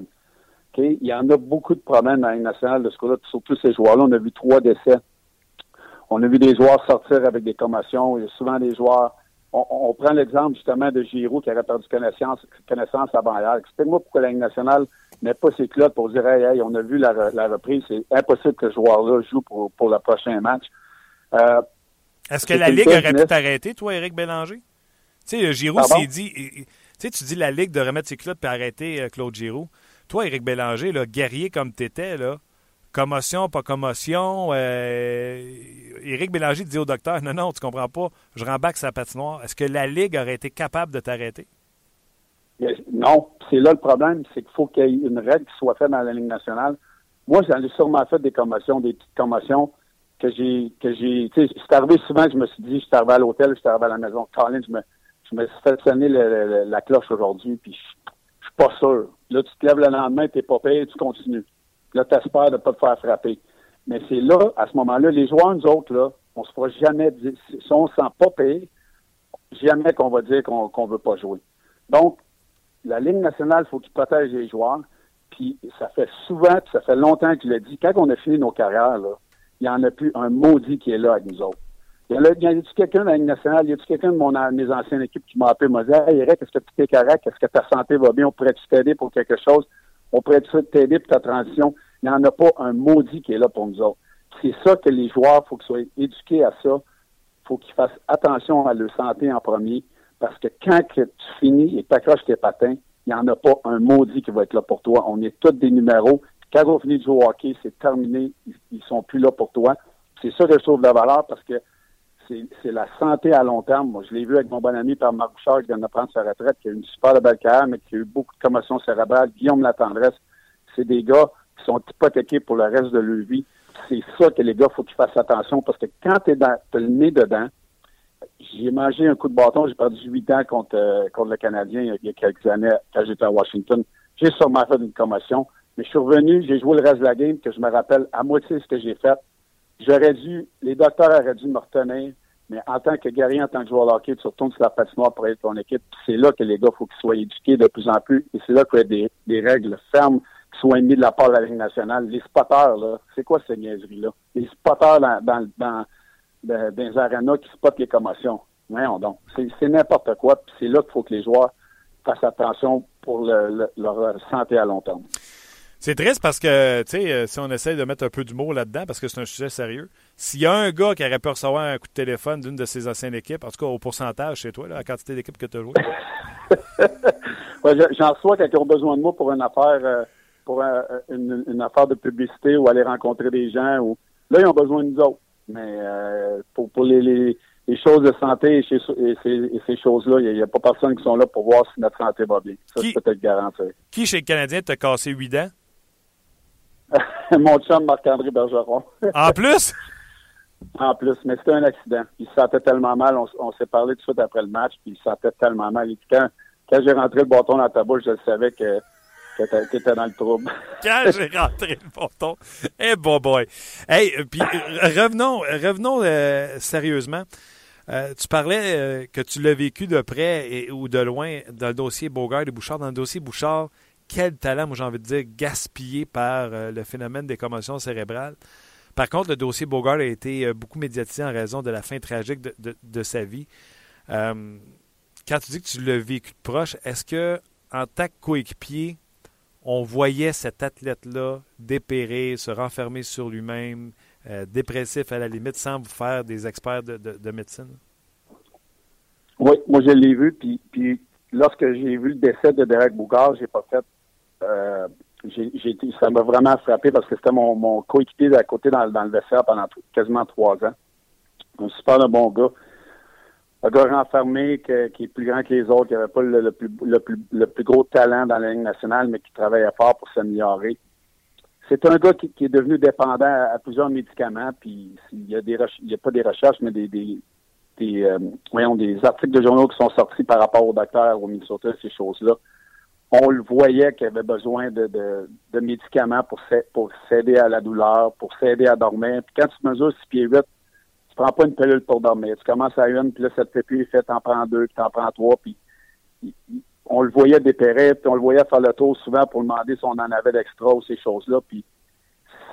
Il y en a beaucoup de problèmes dans la nationale de ce coup-là, surtout ces joueurs-là. On a vu trois décès. On a vu des joueurs sortir avec des commotions. Il y a souvent des joueurs. On, prend l'exemple justement de Giroud qui aurait perdu connaissance, connaissance avant hier. Explique-moi pourquoi la Ligue nationale n'est pas ses clottes pour dire hey, on a vu la, reprise. C'est impossible que ce joueur-là joue pour, pour le prochain match. Euh, Est-ce que la Ligue aurait pu t'arrêter, toi, Éric Bélanger? Tu sais, Giroud s'est dit. Tu sais, tu dis la Ligue de remettre ses clottes et arrêter euh, Claude Giroud. Toi, Éric Bélanger, là, guerrier comme tu étais, là, commotion, pas commotion, euh, Éric Bélanger dit au docteur Non, non, tu comprends pas, je rembaque sa patinoire. Est-ce que la Ligue aurait été capable de t'arrêter? Non, c'est là le problème, c'est qu'il faut qu'il y ait une règle qui soit faite dans la Ligue nationale. Moi, j'en ai sûrement fait des commotions, des petites commotions que j'ai que j'ai. Tu sais, c'est arrivé souvent je me suis dit, je suis arrivé à l'hôtel, je suis arrivé à la maison. Colin, je me, je me suis fait sonner la cloche aujourd'hui, puis je suis pas sûr. Là, tu te lèves le lendemain, tu n'es pas payé, tu continues. Là, tu espères de pas te faire frapper. Mais c'est là, à ce moment-là, les joueurs, nous autres, là, on se fera jamais dire, si on ne sent pas payé, jamais qu'on va dire qu'on ne veut pas jouer. Donc, la Ligue nationale, faut qu'il protège les joueurs. Puis ça fait souvent, puis ça fait longtemps que je l'ai dit, quand on a fini nos carrières, là, il n'y en a plus un maudit qui est là avec nous autres. Il y a, quelqu'un dans la nationale, il y a quelqu'un de mon, mes anciennes équipes qui m'a appelé, m'a dit Hey Eric, est-ce que tu es correct? Est-ce que ta santé va bien? On pourrait-tu t'aider pour quelque chose? On pourrait-tu t'aider pour ta transition? Il n'y en a pas un maudit qui est là pour nous autres. C'est ça que les joueurs, il faut qu'ils soient éduqués à ça. Il faut qu'ils fassent attention à leur santé en premier. Parce que quand tu finis et que tu accroches tes patins, il n'y en a pas un maudit qui va être là pour toi. On est tous des numéros. Quand on finit de jouer au hockey, c'est terminé. Ils, ne sont plus là pour toi. C'est ça que je trouve de valeur parce que c'est la santé à long terme. Moi, je l'ai vu avec mon bon ami par Marc Bouchard qui vient de prendre sa retraite, qui a eu une super belle carrière, mais qui a eu beaucoup de commotions cérébrales. Guillaume Latendresse, c'est des gars qui sont hypothéqués pour le reste de leur vie. C'est ça que les gars, faut qu'ils fassent attention parce que quand tu es le nez dedans, j'ai mangé un coup de bâton, j'ai perdu 8 ans contre, euh, contre le Canadien il y a quelques années quand j'étais à Washington. J'ai sûrement fait une commotion, mais je suis revenu, j'ai joué le reste de la game, que je me rappelle à moitié ce que j'ai fait. J'aurais dû, les docteurs auraient dû me retenir, mais en tant que guerrier, en tant que joueur de hockey, tu retournes sur la patinoire pour être ton équipe. C'est là que les gars, faut qu'ils soient éduqués de plus en plus. Et c'est là qu'il y a des, règles fermes qui soient émises de la part de la Ligue nationale. Les spotters, là, c'est quoi ces niaiseries-là? Les spotters dans, dans, dans, dans, les arénas qui spotent les commotions. Voyons donc. C'est n'importe quoi. c'est là qu'il faut que les joueurs fassent attention pour leur santé à long terme. C'est triste parce que, tu sais, euh, si on essaie de mettre un peu d'humour là-dedans, parce que c'est un sujet sérieux, s'il y a un gars qui aurait pu recevoir un coup de téléphone d'une de ses anciennes équipes, en tout cas au pourcentage chez toi, la quantité d'équipes que tu as joué. J'en reçois quand ils ont besoin de moi pour une affaire euh, pour une, affaire de publicité ou aller rencontrer des gens. Ou... Là, ils ont besoin de nous autres. Mais euh, pour, pour les, choses de santé et, ces, choses-là, il n'y a, pas personne qui sont là pour voir si notre santé va bien. Ça, c'est peut-être garanti. Qui chez le Canadien t'a cassé huit dents? Mon chum Marc-André Bergeron. en plus? En plus, mais c'était un accident. Il se sentait tellement mal. On, s'est parlé tout de suite après le match, puis il se sentait tellement mal. quand, quand j'ai rentré le bâton dans ta bouche, je savais que tu étais dans le trouble. quand j'ai rentré le bâton. Eh hey, bon boy. Hey, euh, puis euh, revenons, revenons euh, sérieusement. tu parlais que tu l'as vécu de près et, ou de loin dans le dossier Bogart et Bouchard. Dans le dossier Bouchard, quel talent, moi j'ai envie de dire, gaspillé par euh, le phénomène des commotions cérébrales. Par contre, le dossier Bogart a été euh, beaucoup médiatisé en raison de la fin tragique de, sa vie. Euh, quand tu dis que tu l'as vécu de proche, est-ce que en tant que coéquipier, on voyait cet athlète-là dépérer, se renfermer sur lui-même, dépressif à la limite, sans vous faire des experts de, médecine? Oui, moi je l'ai vu, puis, puis lorsque j'ai vu le décès de Derek Bouchard, j'ai pas fait euh, ça m'a vraiment frappé parce que c'était mon, coéquipier à côté dans, le vestiaire pendant quasiment trois ans. Un super bon gars. Un gars renfermé qui est plus grand que les autres, qui n'avait pas le, plus, le, plus, gros talent dans la Ligue nationale, mais qui travaillait fort pour s'améliorer. C'est un gars qui, est devenu dépendant à, plusieurs médicaments, puis il y a pas des recherches, mais des, euh, voyons, des articles de journaux qui sont sortis par rapport au docteur au Minnesota, ces choses-là on le voyait qu'il avait besoin de, de, médicaments pour, pour s'aider à la douleur, pour s'aider à dormir. Puis quand tu mesures 6 pieds 8, tu prends pas une pilule pour dormir. Tu commences à une, puis là, cette pilule fait, t'en prends deux, puis t'en prends trois, puis on le voyait dépérer, puis on le voyait faire le tour souvent pour demander si on en avait d'extra ou ces choses-là. Puis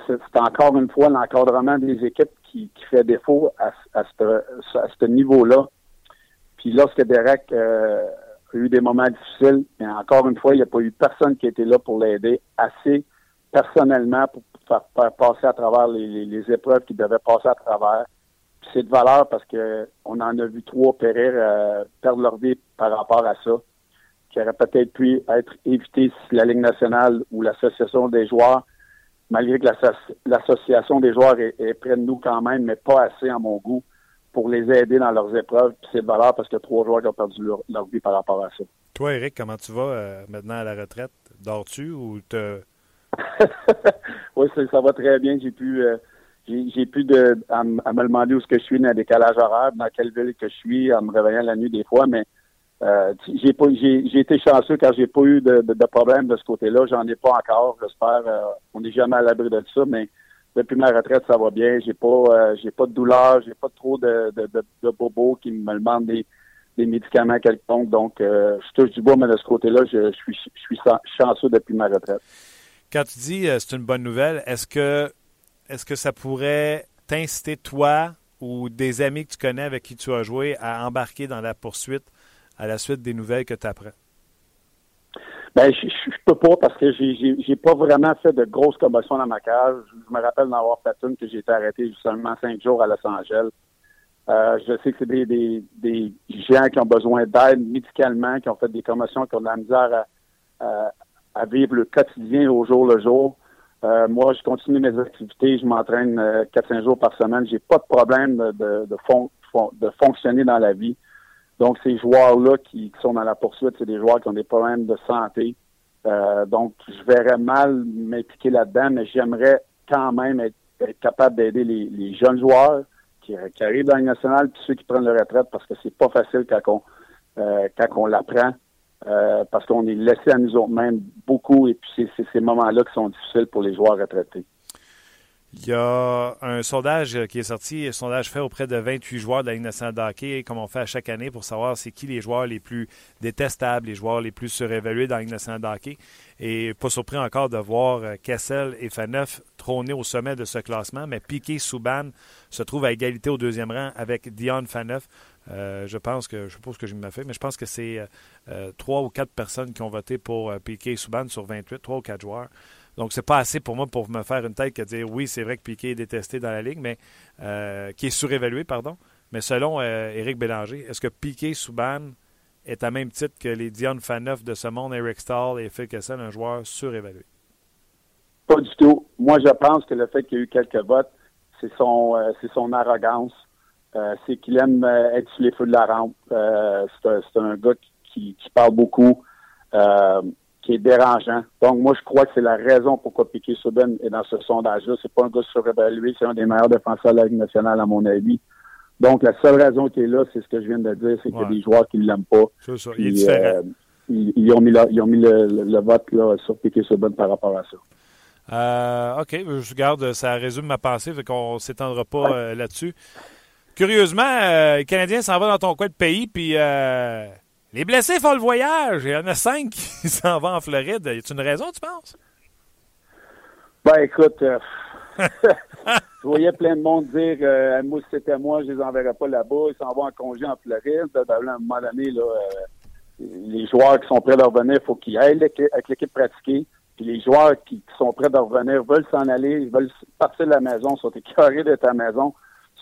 c'est encore une fois l'encadrement des équipes qui, qui fait défaut à, à ce, à ce niveau-là. Puis lorsque Derek euh, a eu des moments difficiles, mais encore une fois, il n'y a pas eu personne qui était là pour l'aider assez personnellement pour faire, passer à travers les, épreuves qu'il devait passer à travers. C'est de valeur parce que on en a vu trois périr, euh, perdre leur vie par rapport à ça, qui aurait peut-être pu être évité si la Ligue nationale ou l'association des joueurs, malgré que l'association des joueurs est, est près de nous quand même, mais pas assez à mon goût, pour les aider dans leurs épreuves. Puis c'est de valeur parce qu'il y a trois joueurs qui ont perdu leur, vie par rapport à ça. Toi, Eric, comment tu vas euh, maintenant à la retraite? Dors-tu ou te. oui, ça, va très bien. J'ai pu. Euh, j'ai plus de à, me demander où ce que je suis dans un décalage horaire, dans quelle ville que je suis, en me réveillant la nuit des fois, mais euh, j'ai pas j'ai été chanceux car j'ai pas eu de, de, de problème de ce côté-là. J'en ai pas encore, j'espère. on n'est jamais à l'abri de ça, mais depuis ma retraite, ça va bien. J'ai pas, euh, j'ai pas de douleur, j'ai pas trop de, bobos qui me demandent des, des médicaments quelconques. Donc, euh, je touche du bois, mais de ce côté-là, je, suis, je suis chanceux depuis ma retraite. Quand tu dis euh, c'est une bonne nouvelle, est-ce que, est-ce que ça pourrait t'inciter, toi ou des amis que tu connais avec qui tu as joué, à embarquer dans la poursuite à la suite des nouvelles que tu apprends? Ben, je, je, peux pas parce que j'ai, j'ai, pas vraiment fait de grosses commotions dans ma cage. Je me rappelle d'en avoir fait une que j'ai été arrêté seulement cinq jours à Los Angeles. Euh, je sais que c'est des, des, des, gens qui ont besoin d'aide médicalement, qui ont fait des commotions, qui ont de la misère à, à, vivre le quotidien au jour le jour. Euh, moi, je continue mes activités, je m'entraîne 4-5 jours par semaine. J'ai pas de problème de, de, de fonctionner dans la vie. Donc, ces joueurs-là qui, sont dans la poursuite, c'est des joueurs qui ont des problèmes de santé. donc, je verrais mal m'impliquer là-dedans, mais j'aimerais quand même être, capable d'aider les, jeunes joueurs qui, arrivent dans le national, puis ceux qui prennent leur retraite, parce que c'est pas facile quand on, quand on l'apprend. Euh, parce qu'on est laissé à nous autres-mêmes beaucoup et puis c'est ces moments-là qui sont difficiles pour les joueurs retraités. Il y a un sondage qui est sorti, un sondage fait auprès de 28 joueurs de la Ligue comme on fait à chaque année, pour savoir c'est qui les joueurs les plus détestables, les joueurs les plus surévalués dans la Ligue. Et pas surpris encore de voir euh, Kessel et Faneuf trôner au sommet de ce classement, mais Piquet Souban se trouve à égalité au deuxième rang avec Dion Faneuf. Euh, je pense que, je suppose que je fait, mais je pense que c'est euh, trois ou quatre personnes qui ont voté pour Piquet Souban sur 28, trois ou quatre joueurs. Donc, c'est pas assez pour moi pour me faire une tête que dire oui, c'est vrai que Piquet est détesté dans la ligue, mais qui est surévalué, pardon. Mais selon Éric Bélanger, est-ce que Piquet Souban est à même titre que les Dion Faneuf de ce monde, Eric Stahl et Phil Kessel, un joueur surévalué? Pas du tout. Moi, je pense que le fait qu'il y ait eu quelques votes, c'est son, c'est son arrogance euh, c'est qu'il aime euh, être sur les feux de la rampe. Euh, c'est un, gars qui, parle beaucoup, qui est dérangeant. Donc, moi, je crois que c'est la raison pourquoi Piquet Subban est dans ce sondage-là. C'est pas un gars surévalué, c'est un des meilleurs défenseurs de la Ligue nationale, à mon avis. Donc, la seule raison qui est là, c'est ce que je viens de dire, c'est qu'il y a des joueurs qui ne l'aiment pas. C'est ça, il est différent. Ils, ont mis, ils ont mis le, vote là, sur Piquet Subban par rapport à ça. OK, je garde, ça résume ma pensée, fait qu'on ne s'étendra pas là-dessus. Curieusement, euh, les Canadiens s'en vont dans ton coin de pays, puis euh, les blessés font le voyage. Il y en a cinq qui s'en vont en Floride. Y a une raison, tu penses? Ben, écoute, euh, je voyais plein de monde dire moi, si c'était moi, je les enverrais pas là-bas. Ils s'en vont en congé en Floride. À un moment donné, là, les joueurs qui sont prêts de revenir, il faut qu'ils aillent avec l'équipe pratiquée. Puis les joueurs qui, sont prêts de revenir veulent s'en aller, ils veulent partir de la maison, sont écœurés de ta maison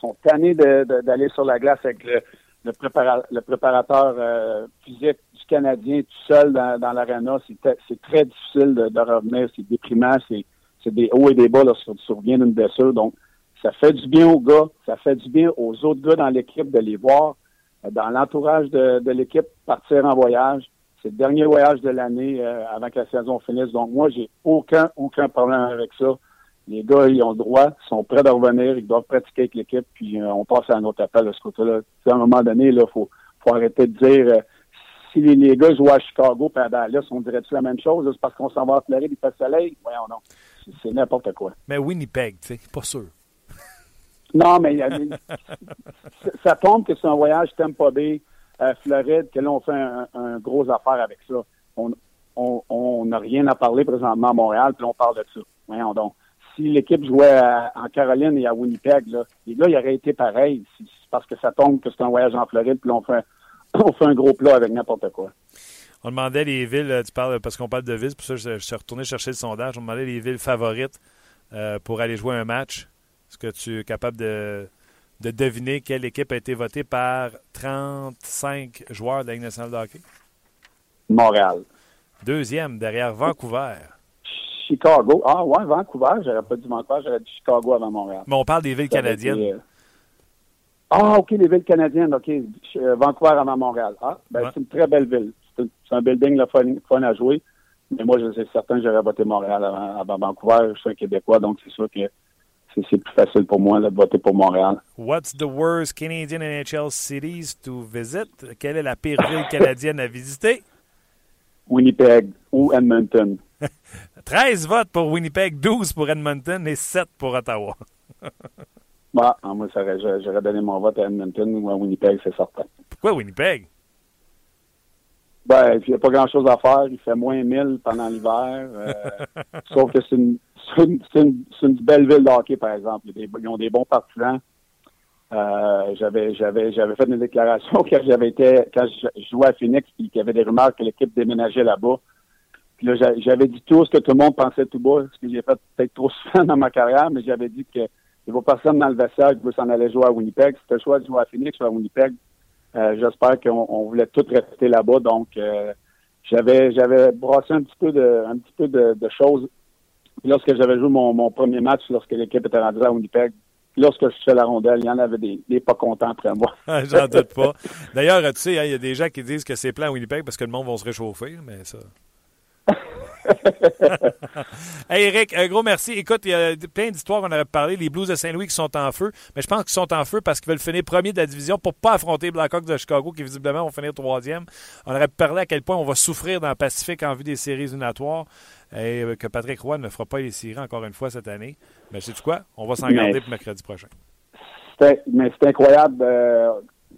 sont tannés d'aller sur la glace avec le, le, préparateur euh, physique du Canadien tout seul dans, dans l'aréna. C'est très difficile de, revenir. C'est déprimant. C'est des hauts et des bas lorsqu'on survient d'une blessure. Donc, ça fait du bien aux gars. Ça fait du bien aux autres gars dans l'équipe de les voir euh, dans l'entourage de, de l'équipe partir en voyage. C'est le dernier voyage de l'année euh, avant que la saison finisse. Donc, moi, j'ai aucun, aucun problème avec ça les gars, ils ont le droit, ils sont prêts de revenir, ils doivent pratiquer avec l'équipe, puis euh, on passe à un autre appel de ce côté-là. À un moment donné, il faut, faut arrêter de dire euh, si les, gars jouent à Chicago puis à Dallas, on dirait-tu la même chose? C'est parce qu'on s'en va à Floride, il fait soleil? Voyons non. C'est n'importe quoi. Mais Winnipeg, tu sais, pas sûr. Non, mais ça tombe que c'est un voyage Tampa Bay, à Floride, que là, on fait un, gros affaire avec ça. On n'a on, rien à parler présentement à Montréal, puis on parle de ça. Voyons donc si l'équipe jouait en Caroline et à Winnipeg, là, les gars, il aurait été pareil. C'est parce que ça tombe que c'est un voyage en Floride, puis on fait, on fait un gros plat avec n'importe quoi. On demandait les villes, euh, tu parles parce qu'on parle de villes, pour ça je, suis retourné chercher le sondage. On demandait les villes favorites euh, pour aller jouer un match. Est-ce que tu es capable de, de, deviner quelle équipe a été votée par 35 joueurs de la Ligue nationale de hockey? Montréal. Deuxième, derrière Vancouver. Chicago. Ah ouais, Vancouver, j'aurais pas dit Vancouver, j'aurais dit Chicago avant Montréal. Mais on parle des villes canadiennes. Euh, ah, OK, les villes canadiennes, OK. Euh, Vancouver avant Montréal. Ah, ben c'est une très belle ville. C'est un building le fun, à jouer. Mais moi, je suis certain que j'aurais voté Montréal avant, Vancouver. Je suis un Québécois, donc c'est sûr que c'est plus facile pour moi de voter pour Montréal. What's the worst Canadian NHL cities to visit? Quelle est la pire ville canadienne à visiter? Winnipeg ou Edmonton. 13 votes pour Winnipeg, 12 pour Edmonton et 7 pour Ottawa. bah, moi, j'aurais donné mon vote à Edmonton ou à Winnipeg, c'est certain. Pourquoi Winnipeg? Ben, il n'y a pas grand-chose à faire. Il fait moins 1000 pendant l'hiver. Euh, sauf que c'est une, une, une, belle ville de hockey, par exemple. Ils ont des bons partisans. Euh, j'avais j'avais j'avais fait une déclaration quand j'avais été quand je jouais à Phoenix puis qu'il y avait des rumeurs que l'équipe déménageait là-bas. Puis là, j'avais dit tout ce que tout le monde pensait tout bas, ce que j'ai fait peut-être trop souvent dans ma carrière, mais j'avais dit que il n'y a personne dans le vestiaire qui veut s'en aller jouer à Winnipeg. C'était le choix de jouer à Phoenix ou à Winnipeg. Euh, j'espère qu'on voulait tout rester là-bas. Donc euh, j'avais j'avais brassé un petit peu de un petit peu de, choses lorsque j'avais joué mon, mon, premier match, lorsque l'équipe était rendue à Winnipeg, lorsque je suis la rondelle, il y en avait des, des pas contents après moi. J'en doute pas. D'ailleurs, tu sais, hein, il y a des gens qui disent que c'est plein à Winnipeg parce que le monde va se réchauffer, mais ça. hey Eric, un gros merci. Écoute, il y a plein d'histoires qu'on aurait parlé. Les Blues de Saint-Louis qui sont en feu, mais je pense qu'ils sont en feu parce qu'ils veulent finir premier de la division pour pas affronter Blackhawks de Chicago qui visiblement vont finir troisième. On aurait parlé à quel point on va souffrir dans le Pacifique en vue des séries éliminatoires et que Patrick Roy ne fera pas les séries encore une fois cette année. Mais sais tu quoi? On va s'en garder pour mercredi prochain. Mais c'est incroyable. Euh,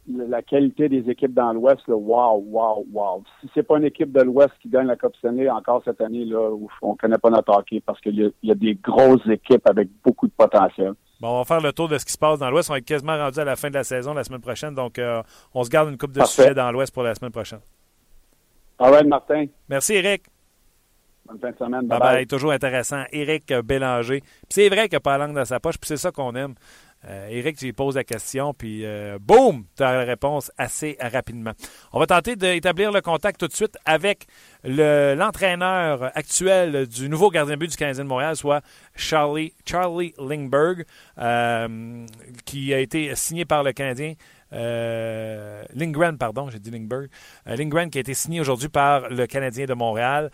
la qualité des équipes dans l'Ouest, wow, wow, wow. Si c'est pas une équipe de l'Ouest qui gagne la Coupe Stanley encore cette année, là, on connaît pas notre hockey parce qu'il y, a des grosses équipes avec beaucoup de potentiel. Bon, on va faire le tour de ce qui se passe dans l'Ouest. On est quasiment rendu à la fin de la saison la semaine prochaine, donc euh, on se garde une coupe de sujets dans l'Ouest pour la semaine prochaine. All right, Martin. Merci, Eric. Bonne fin de semaine. Bye bye. Toujours intéressant. Eric Bélanger. c'est vrai qu'il n'a pas la langue dans sa poche, puis c'est ça qu'on aime. Euh, Eric, tu lui poses la question, puis euh, boum, tu as la réponse assez rapidement. On va tenter d'établir le contact tout de suite avec l'entraîneur actuel du nouveau gardien de but du Canadien de Montréal, soit Charlie, Charlie Lingberg, euh, qui a été signé par le Canadien euh, Lindgren, pardon, j'ai dit Lindbergh. Euh, Lindgren qui a été signé aujourd'hui par le Canadien de Montréal.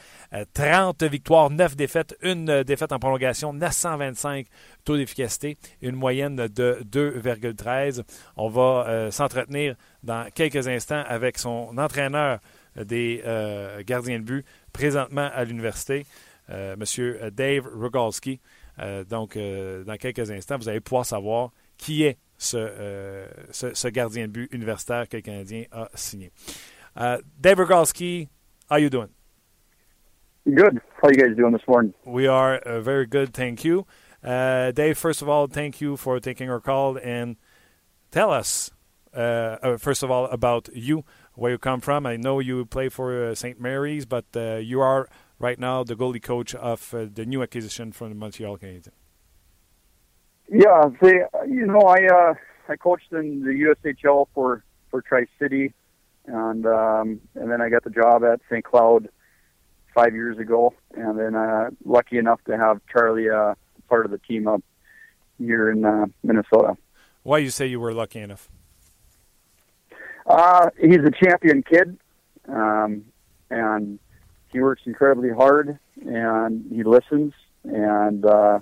30 euh, victoires, 9 défaites, une défaite en prolongation, 925 taux d'efficacité, une moyenne de 2,13. On va s'entretenir dans quelques instants avec son entraîneur des gardiens de but présentement à l'université, M. Dave Rogalski. donc, dans quelques instants, vous allez pouvoir savoir qui est ce, euh, ce, ce, gardien de but universitaire que le Canadien a signé. Uh, Dave Rogalski, how you doing? Good. How are you guys doing this morning? We are uh, very good, thank you. Uh, Dave, first of all, thank you for taking our call and tell us, uh, uh, first of all, about you, where you come from. I know you play for uh, St. Mary's, but you are right now the goalie coach of the new acquisition from the Montreal Canadiens. Yeah, they, you know, I uh, I coached in the USHL for for Tri City, and um, and then I got the job at St. Cloud five years ago, and then uh, lucky enough to have Charlie uh, part of the team up here in uh, Minnesota. Why you say you were lucky enough? Uh, he's a champion kid, um, and he works incredibly hard, and he listens, and uh,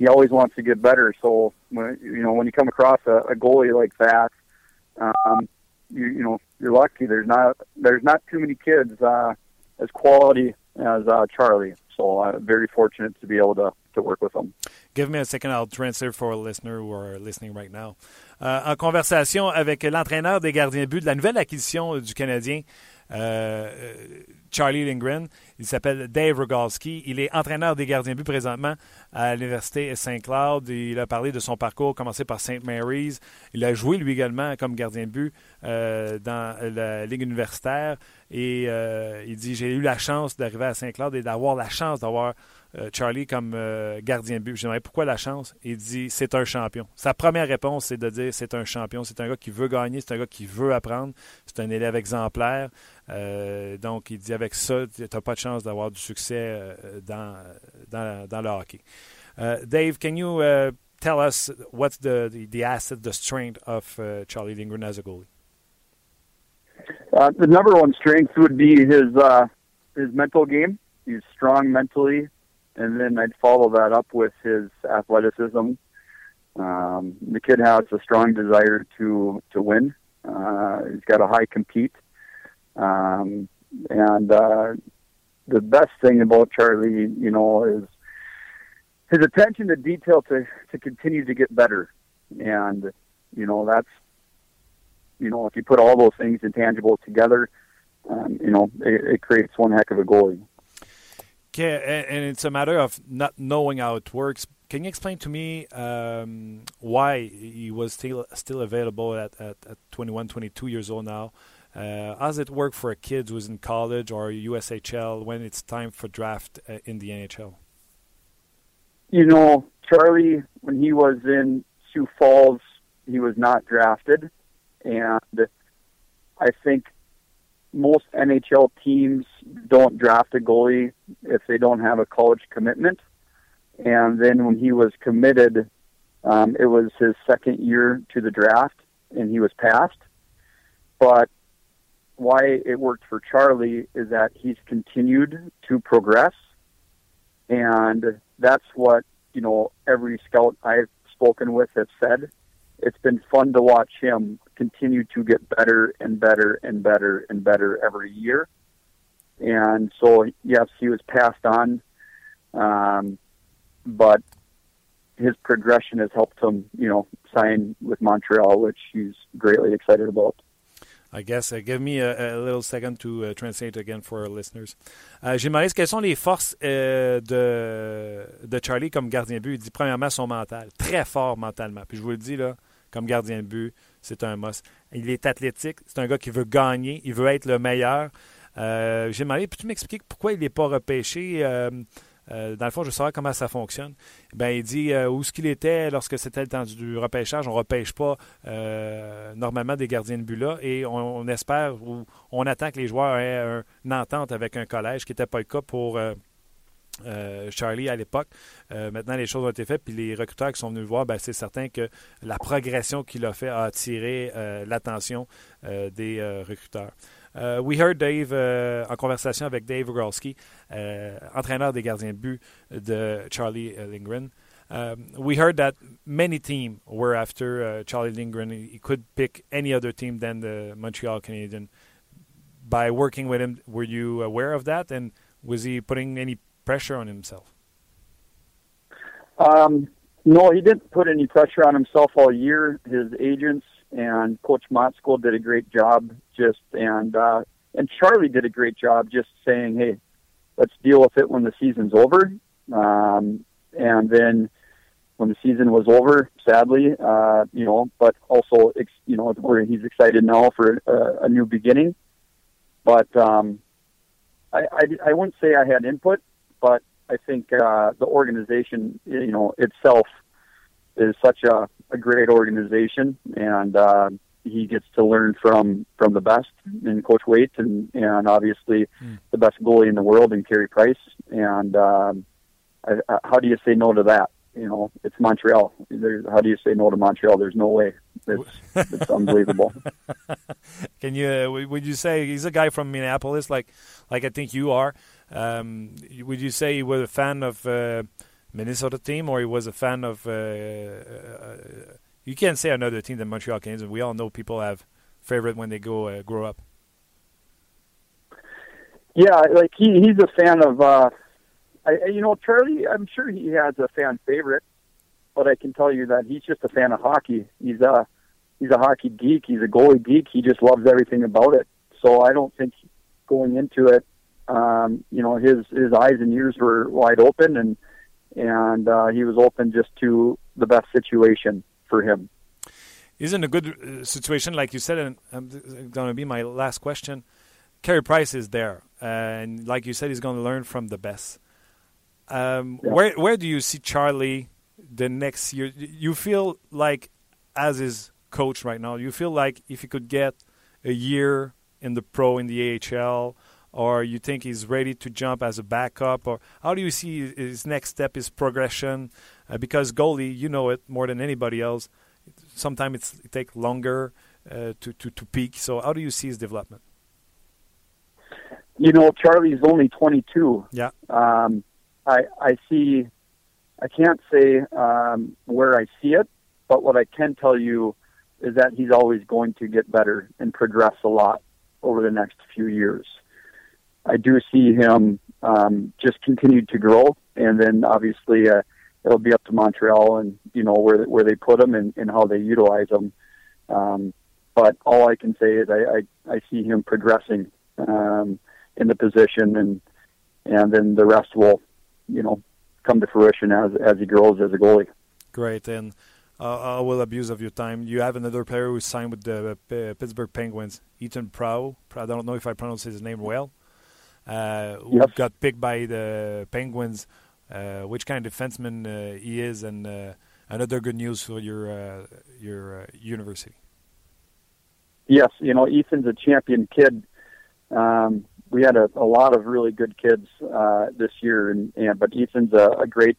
he always wants to get better. So when you know when you come across a, a goalie like that, um, you you know you're lucky. There's not there's not too many kids uh, as quality as uh, Charlie. So I'm very fortunate to be able to to work with him. Give me a second. I'll translate for a listener who are listening right now. Euh, en conversation avec l'entraîneur des gardiens de but de la nouvelle acquisition du Canadien, euh, Charlie Lindgren. Il s'appelle Dave Rogalski. Il est entraîneur des gardiens de but présentement à l'Université Saint-Cloud. Il a parlé de son parcours, commencé par St. Mary's. Il a joué, lui également, comme gardien de but euh, dans la Ligue universitaire. Et euh, il dit J'ai eu la chance d'arriver à Saint-Cloud et d'avoir la chance d'avoir euh, Charlie comme gardien de but. Je demandais pourquoi la chance? Il dit c'est un champion. Sa première réponse, c'est de dire c'est un champion. C'est un gars qui veut gagner, c'est un gars qui veut apprendre. C'est un élève exemplaire. Euh, donc, il dit avec ça, tu n'as pas de chance d'avoir du succès dans, dans, dans, le hockey. Dave, can you uh, tell us what's the, the, the, asset, the strength of uh, Charlie Lindgren as a goalie? Uh, the number one strength would be his uh, his mental game. He's strong mentally and then I'd follow that up with his athleticism. Um, the kid has a strong desire to to win. Uh, he's got a high compete, um, and uh, the best thing about Charlie, you know, is his attention to detail to to continue to get better, and you know that's you know if you put all those things intangibles together, um, you know it, it creates one heck of a goalie. Okay, and it's a matter of not knowing how it works. Can you explain to me um, why he was still still available at, at, at 21, 22 years old now? Uh, it work for a kid who's in college or USHL when it's time for draft uh, in the NHL? You know, Charlie, when he was in Sioux Falls, he was not drafted, and I think most NHL teams don't draft a goalie if they don't have a college commitment. And then when he was committed, um, it was his second year to the draft, and he was passed. But why it worked for Charlie is that he's continued to progress, and that's what you know every scout I've spoken with have said. It's been fun to watch him continue to get better and better and better and better every year. And so, yes, he was passed on, um, but his progression has helped him, you know, sign with Montreal, which he's greatly excited about. I guess. Uh, give me a, a, little second to uh, translate again for our listeners. Uh, J'ai demandé quelles sont les forces euh, de, de Charlie comme gardien de but? Il dit premièrement son mental, très fort mentalement. Puis je vous le dis là, comme gardien de but, c'est un must. Il est athlétique, c'est un gars qui veut gagner, il veut être le meilleur. Euh, J'ai demandé, peux-tu m'expliquer pourquoi il n'est pas repêché? Euh, dans le fond, je veux savoir comment ça fonctionne. Ben, il dit euh, où ce qu'il était lorsque c'était le temps du repêchage. On ne repêche pas euh, normalement des gardiens de but là et on, espère ou on attend que les joueurs aient une entente avec un collège, qui n'était pas le cas pour. Charlie à l'époque. maintenant, les choses ont été faites, puis les recruteurs qui sont venus le voir, ben, c'est certain que la progression qu'il a fait a attiré l'attention des recruteurs. Uh, we heard Dave uh, en conversation avec Dave Rogolski, uh, entraîneur des gardiens de but de Charlie Lindgren. Um, we heard that many teams were after uh, Charlie Lindgren. He could pick any other team than the Montreal Canadiens. By working with him, were you aware of that, and was he putting any pressure on himself? Um, no, he didn't put any pressure on himself all year. His agents and Coach Motzko did a great job. Just and uh, and Charlie did a great job, just saying, "Hey, let's deal with it when the season's over." Um, and then when the season was over, sadly, uh, you know, but also, you know, where he's excited now for a, a new beginning. But um, I, I, I wouldn't say I had input, but I think uh, the organization, you know, itself is such a, a great organization, and uh, he gets to learn from from the best in Coach Waite, and and obviously mm. the best goalie in the world in Carey Price. And um, I, I, how do you say no to that? You know, it's Montreal. There's, how do you say no to Montreal? There's no way. It's, it's unbelievable. Can you? Uh, would you say he's a guy from Minneapolis, like like I think you are? Um, would you say you were a fan of? Uh, Minnesota team, or he was a fan of. Uh, uh, you can't say another team than Montreal Canadiens. We all know people have favorite when they go uh, grow up. Yeah, like he he's a fan of. uh I, you know, Charlie. I'm sure he has a fan favorite, but I can tell you that he's just a fan of hockey. He's a he's a hockey geek. He's a goalie geek. He just loves everything about it. So I don't think going into it, um, you know, his his eyes and ears were wide open and and uh, he was open just to the best situation for him. He's in a good uh, situation, like you said, and um, going to be my last question. Carey Price is there, and like you said, he's going to learn from the best. Um, yeah. Where where do you see Charlie the next year? You feel like, as his coach right now, you feel like if he could get a year in the pro in the AHL or you think he's ready to jump as a backup, or how do you see his next step, his progression? Uh, because goalie, you know it more than anybody else. Sometimes it takes longer uh, to, to to peak. So how do you see his development? You know, Charlie's only 22. Yeah. Um, I I see. I can't say um, where I see it, but what I can tell you is that he's always going to get better and progress a lot over the next few years. I do see him um, just continue to grow, and then obviously uh, it'll be up to Montreal and you know where where they put him and, and how they utilize him. Um, but all I can say is I, I, I see him progressing um, in the position, and and then the rest will, you know, come to fruition as as he grows as a goalie. Great, and uh, I will abuse of your time. You have another player who signed with the uh, Pittsburgh Penguins, Ethan Prow. I don't know if I pronounce his name well uh, who yes. got picked by the Penguins. Uh, which kind of defenseman uh, he is, and uh, another good news for your uh, your uh, university. Yes, you know Ethan's a champion kid. Um, we had a, a lot of really good kids uh, this year, and, and but Ethan's a, a great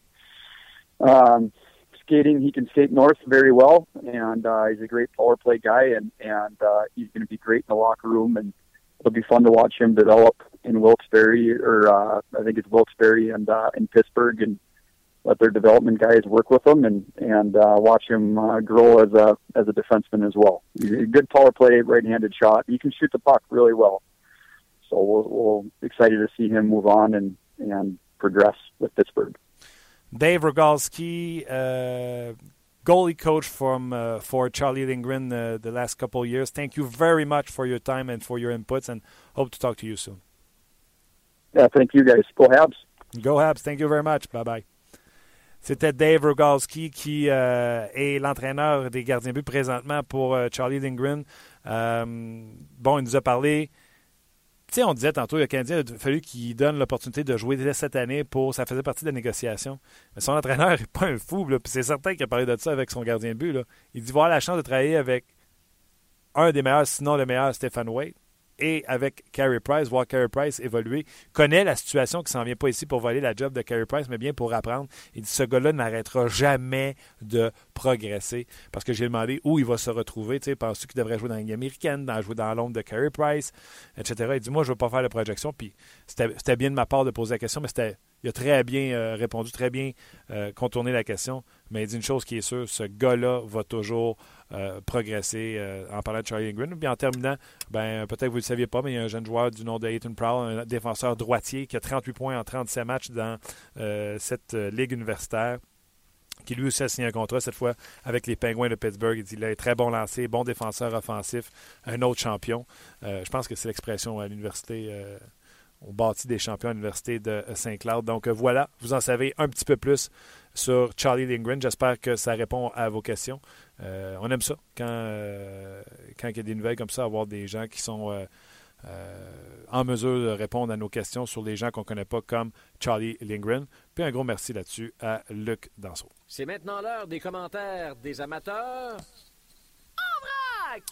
um, skating. He can skate north very well, and uh, he's a great power play guy, and and uh, he's going to be great in the locker room, and it'll be fun to watch him develop in Wilkes-Barre, or uh, I think it's Wilkes-Barre and uh, in Pittsburgh, and let their development guys work with him and and uh, watch him uh, grow as a as a defenseman as well. He's a good power play, right-handed shot. He can shoot the puck really well. So we're, we're excited to see him move on and and progress with Pittsburgh. Dave Rogalski, uh, goalie coach from uh, for Charlie Lindgren uh, the last couple years. Thank you very much for your time and for your inputs, and hope to talk to you soon. Yeah, thank you guys. Go Habs. Go Habs. Thank you very much. Bye bye. C'était Dave Rogalski qui euh, est l'entraîneur des gardiens but présentement pour euh, Charlie Lindgren. Euh, bon, il nous a parlé. Tu sais, on disait tantôt, le Canadien a fallu qu'il donne l'opportunité de jouer dès cette année pour. Ça faisait partie de la négociation. Mais son entraîneur n'est pas un fou. C'est certain qu'il a parlé de ça avec son gardien but. Il dit voir la chance de travailler avec un des meilleurs, sinon le meilleur, Stéphane Waite et avec Carey Price, voir Carey Price évoluer, connaît la situation qui s'en vient pas ici pour voler la job de Carey Price, mais bien pour apprendre. Il dit ce gars-là n'arrêtera jamais de progresser parce que j'ai demandé où il va se retrouver. Tu sais, penses-tu qu'il devrait jouer dans la Ligue américaine, dans, jouer dans l'ombre de Carey Price, etc. Il dit moi, je ne veux pas faire de projection. Puis c'était bien de ma part de poser la question, mais il a très bien euh, répondu, très bien euh, contourné la question. Mais il dit une chose qui est sûre, ce gars-là va toujours euh, progresser en parlant de Charlie Green. Puis en terminant, ben, peut-être que vous ne le saviez pas, mais il y a un jeune joueur du nom de Ethan Prowl, un défenseur droitier qui a 38 points en 37 matchs dans cette ligue universitaire qui lui aussi a signé un contrat cette fois avec les Penguins de Pittsburgh. Il est très bon lancé, bon défenseur offensif, un autre champion. je pense que c'est l'expression à l'université on bâtit des champions à l'Université de Saint-Cloud. Donc euh, voilà, vous en savez un petit peu plus sur Charlie Lindgren. J'espère que ça répond à vos questions. Euh, on aime ça quand, euh, quand il y a des nouvelles comme ça, avoir des gens qui sont en mesure de répondre à nos questions sur les gens qu'on ne connaît pas comme Charlie Lindgren. Puis un gros merci là-dessus à Luc Danseau. C'est maintenant l'heure des commentaires des amateurs. En vrac!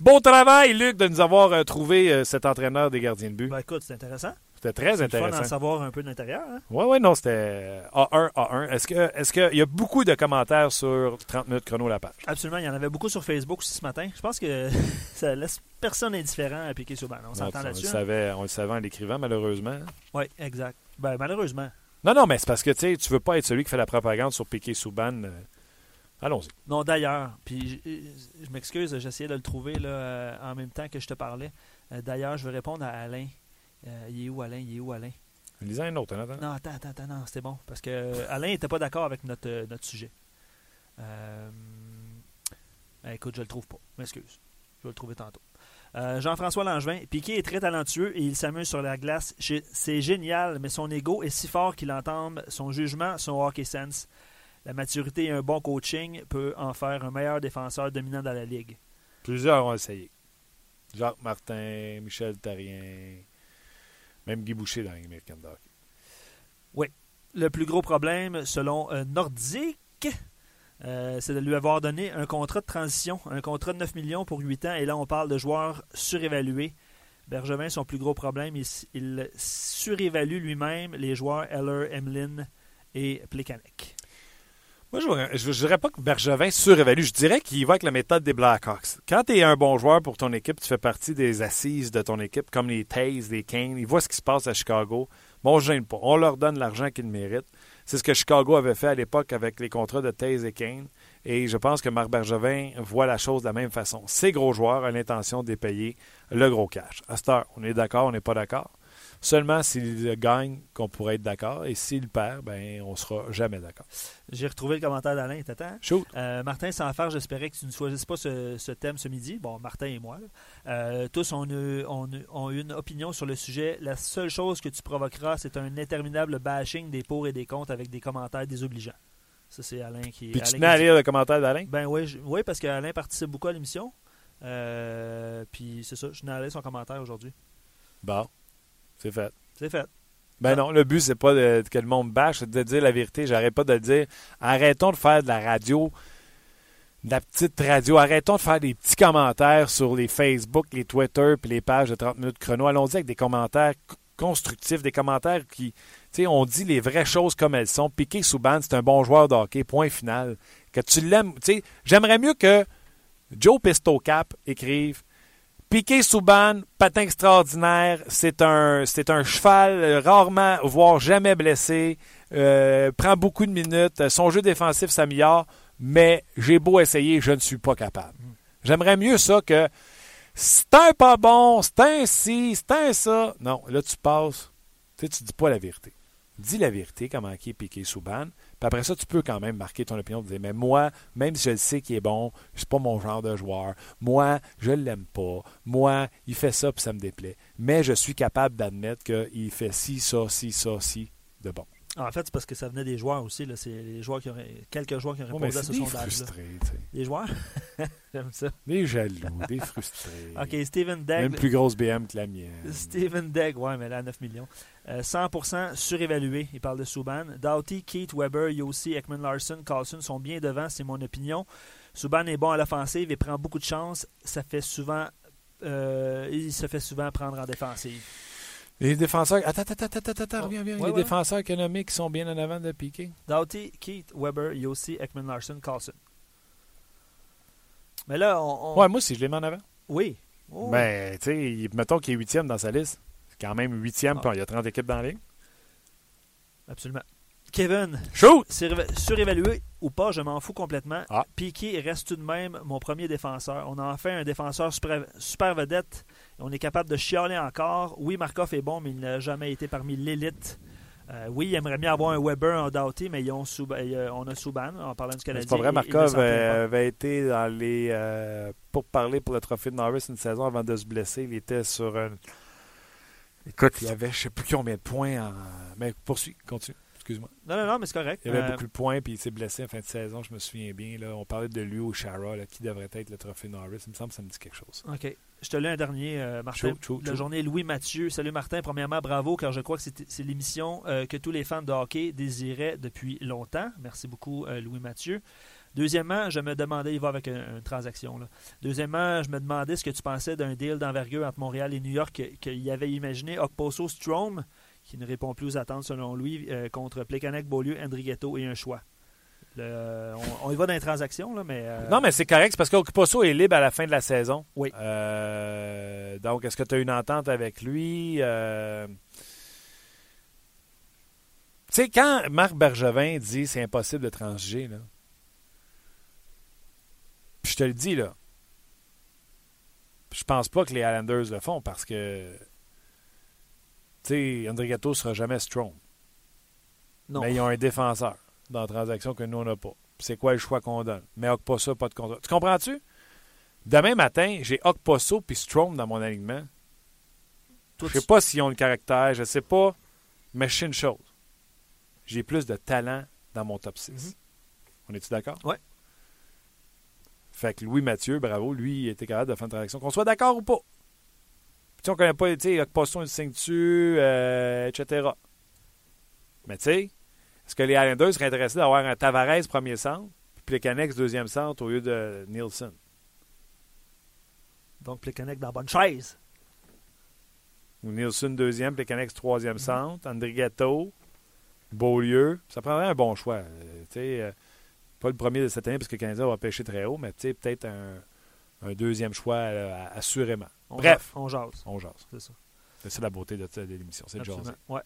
Bon travail, Luc, de nous avoir euh, trouvé euh, cet entraîneur des gardiens de but. Ben, écoute, c'est intéressant. C'était très intéressant. fun d'en savoir un peu de l'intérieur. Hein? Oui, oui, non, c'était A1, A1. Est-ce qu'il est y a beaucoup de commentaires sur 30 minutes chrono la page? Absolument. Il y en avait beaucoup sur Facebook aussi ce matin. Je pense que ça laisse personne indifférent à piquer sur balle. On s'entend là-dessus. On, le hein? on le savait en l'écrivant, malheureusement. Oui, exact. Ben, malheureusement. Non, non, mais c'est parce que tu ne veux pas être celui qui fait la propagande sur piquer Souban. Euh, Allons-y. Non, d'ailleurs, puis je, m'excuse, j'essayais de le trouver là, euh, en même temps que je te parlais. Euh, d'ailleurs, je vais répondre à Alain. Euh, il est où, Alain? Il est où, Alain? Lisez un autre, attends. Non, attends, attends, attends, non, c'était bon. Parce que Alain n'était pas d'accord avec notre, notre sujet. écoute, je le trouve pas. M'excuse. Je vais le trouver tantôt. Jean-François Langevin, Piquet est très talentueux et il s'amuse sur la glace. C'est génial, mais son ego est si fort qu'il entame son jugement, son hockey sense. La maturité et un bon coaching peut en faire un meilleur défenseur dominant dans la ligue. Plusieurs ont essayé. Jacques Martin, Michel Tarien, même Guy dans l'American Hockey. Oui. Le plus gros problème, selon euh, Nordique, euh, c'est de lui avoir donné un contrat de transition, un contrat de 9 millions pour 8 ans, et là on parle de joueurs surévalués. Bergevin, son plus gros problème, il, surévalue lui-même les joueurs Eller, Emlin et Plekanec. Moi, je ne dirais pas que Bergevin surévalue. Je dirais qu'il va avec la méthode des Blackhawks. Quand tu es un bon joueur pour ton équipe, tu fais partie des assises de ton équipe, comme les Tays, les Kane. Ils voient ce qui se passe à Chicago. Bon, on ne gêne pas. On leur donne l'argent qu'ils méritent. C'est ce que Chicago avait fait à l'époque avec les contrats de Tays et Kane. Et je pense que Marc Bergevin voit la chose de la même façon. Ces gros joueurs ont l'intention de payer le gros cash. À on est d'accord, on n'est pas d'accord? Seulement s'il gagne qu'on pourrait être d'accord. Et s'il perd, ben on sera jamais d'accord. J'ai retrouvé le commentaire d'Alain, t'attends? Euh, Martin faire j'espérais que tu ne choisisses pas ce, thème ce midi. Bon, Martin et moi. Euh, tous ont eu, une opinion sur le sujet. La seule chose que tu provoqueras, c'est un interminable bashing des pour et des contre avec des commentaires désobligeants. Ça, c'est Alain qui. Puis tu tenais à lire le commentaire d'Alain? Ben oui, oui parce qu'Alain participe beaucoup à l'émission. Euh, puis c'est ça, je tenais à lire son commentaire aujourd'hui. Bon. C'est fait. C'est fait. Ben non, le but, c'est pas de, que le monde bâche, c'est de dire la vérité. J'arrête pas de le dire. Arrêtons de faire de la radio. de la petite radio. Arrêtons de faire des petits commentaires sur les Facebook, les Twitter puis les pages de 30 minutes chrono. Allons-y avec des commentaires constructifs, des commentaires qui, tu sais, on dit les vraies choses comme elles sont. Piqué Souban, c'est un bon joueur de hockey, point final. Que tu l'aimes, tu sais, j'aimerais mieux que Joe Pistocap écrive Piqué Souban, patin extraordinaire, c'est un, cheval euh, rarement, voire jamais blessé, euh, prend beaucoup de minutes, son jeu défensif s'améliore, mais j'ai beau essayer, je ne suis pas capable. J'aimerais mieux ça que c'est un pas bon, c'est un ci, c'est un ça. Non, là tu passes, tu tu dis pas la vérité. Dis la vérité, comment qui est Piqué Souban, puis après ça, tu peux quand même marquer ton opinion, dire, mais moi, même si je le sais qu'il est bon, c'est pas mon genre de joueur. Moi, je l'aime pas. Moi, il fait ça, puis ça me déplaît. Mais je suis capable d'admettre qu'il fait ci, ça, ci, ça, ci de bon. En fait, c'est parce que ça venait des joueurs aussi. là. C'est les joueurs qui auraient, quelques joueurs qui ont Oh, répondu mais à ce des sondage. frustrés, tu sais. Les joueurs? J'aime ça. Des jaloux, des frustrés. Ok, Steven Même Degg. plus grosse BM que la mienne. Steven Degg, ouais, mais là, 9 millions. Euh, 100% surévalué. Il parle de Subban. Doughty, Keith, Weber, Yossi, Ekman Larson, Carlson sont bien devant, c'est mon opinion. Subban est bon à l'offensive et prend beaucoup de chances. Ça fait souvent. euh, il se fait souvent prendre en défensive. Les défenseurs. Attends, attends, attends, attends, attends, reviens, reviens. Ouais, les ouais. défenseurs économiques sont bien en avant de Piqué. Doughty, Keith, Weber, Yossi, Ekman Larson, Carlson. Mais là, on. on- Ouais, moi, si je les mets en avant. Oui. Oh. Ben, tu sais, mettons qu'il est huitième dans sa liste. Quand même huitième, Ah. puis il y a 30 équipes dans la ligue. Absolument. Kevin, Shoot! Suréva- Surévalué ou pas, je m'en fous complètement. Ah. Piqué reste tout de même mon premier défenseur. On a enfin un défenseur super, super vedette. On est capable de chialer encore. Oui, Markov est bon, mais il n'a jamais été parmi l'élite. Euh, oui, il aimerait bien avoir un Weber en Doughty, mais ils ont Sub- euh, on a Subban en parlant du Canadien. C'est pas vrai, Markov euh, avait été dans les. euh, pour parler pour le trophée de Norris une saison avant de se blesser. Il était sur un. Écoute, il y avait je sais plus combien de points en. Mais poursuis, continue. Excuse-moi. Non, non, non, mais c'est correct. Il y avait Euh, beaucoup de points, puis il s'est blessé en fin de saison, je me souviens bien. Là. On parlait de lui au Shara, là, qui devrait être le trophée Norris. Il me semble que ça me dit quelque chose. OK. Je te lis un dernier, euh, Martin. Chaud, chaud, La journée Louis Mathieu. Salut Martin. Premièrement, bravo, car je crois que c'est c'est l'émission euh, que tous les fans de hockey désiraient depuis longtemps. Merci beaucoup, euh, Louis Mathieu. Deuxièmement, je me demandais, il va avec un- une transaction. Là. Deuxièmement, je me demandais ce que tu pensais d'un deal d'envergure entre Montréal et New York que- qu'il avait imaginé Okposo Strom, qui ne répond plus aux attentes selon lui, euh, contre Plekanec, Beaulieu, Andrighetto et un choix. Le- on, on y va dans les transactions, là, mais. euh, Non, mais c'est correct, c'est parce qu'Okuposo est libre à la fin de la saison. Oui. Euh, donc, est-ce que tu as une entente avec lui? Euh, Tu sais, quand Marc Bergevin dit c'est impossible de transiger, là, puis je te le dis, là, je pense pas que les Islanders le font parce que, tu sais, André Gatto sera jamais strong. non. Mais ils ont un défenseur dans la transaction que nous, on n'a pas. C'est quoi le choix qu'on donne? Mais Okposo, pas de contrat. Tu comprends-tu? Demain matin, j'ai Okposo puis Strom dans mon alignement. Toi, Je sais pas s'ils ont le caractère, je sais pas. Mais je sais une chose. J'ai plus de talent dans mon top 6. Mhm. On est-tu d'accord? Ouais. Fait que Louis Mathieu, bravo, lui, il était capable de faire une transaction. Qu'on soit d'accord ou pas. Puis tu sais, on connaît pas, tu sais, Okposo, il signe dessus, euh, etc. Mais tu sais, est-ce que les Islanders seraient intéressés d'avoir un Tavares premier centre, puis Plekanec deuxième centre au lieu de Nielsen? Donc, Plekanec dans la bonne chaise. Ou Nielsen deuxième, Plekanec troisième centre, André Gatto, Beaulieu. Ça prendrait un bon choix. Euh, tu sais, euh, pas le premier de cette année parce que le Canadien va pêcher très haut, mais tu sais, peut-être un, un deuxième choix, là, assurément. On Bref, jase, On jase. on jase. C'est ça. C'est la beauté de, de l'émission, c'est de. Ouais.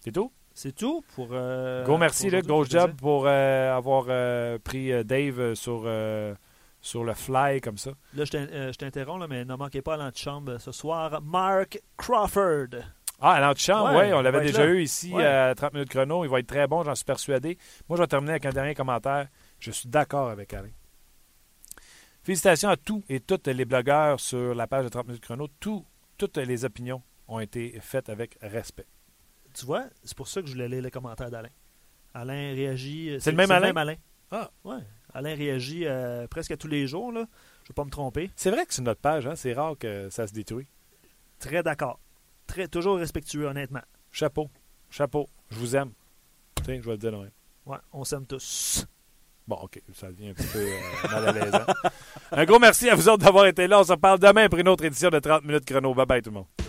C'est tout? C'est tout pour. euh, Go, merci, Luc. Gros job pour euh, avoir euh, pris euh, Dave euh, sur, euh, sur le fly comme ça. Là, je t'in- euh, je t'interromps, mais ne manquez pas à l'antichambre ce soir. Mark Crawford. Ah, à l'antichambre, Ouais, oui, on il l'avait déjà là. eu ici Ouais. à 30 minutes chrono. Il va être très bon, j'en suis persuadé. Moi, je vais terminer avec un dernier commentaire. Je suis d'accord avec Alain. Félicitations à tous et toutes les blogueurs sur la page de 30 minutes chrono. Tout- toutes les opinions ont été faites avec respect. Tu vois, c'est pour ça que je voulais lire les commentaires d'Alain. Alain réagit. euh, C'est le même Alain? Ah. Ouais. Alain réagit euh, presque à tous les jours, là. Je ne vais pas me tromper. C'est vrai que sur notre page, hein, c'est rare que ça se détruit. Très d'accord. Très, toujours respectueux, honnêtement. Chapeau. Chapeau. Je vous aime. Tu sais, je vais le dire même. Ouais, on s'aime tous. Bon, OK, ça devient un petit peu euh, mal à l'aise. hein. Un gros merci à vous autres d'avoir été là. On se reparle demain pour une autre édition de 30 minutes chrono. Bye bye tout le monde.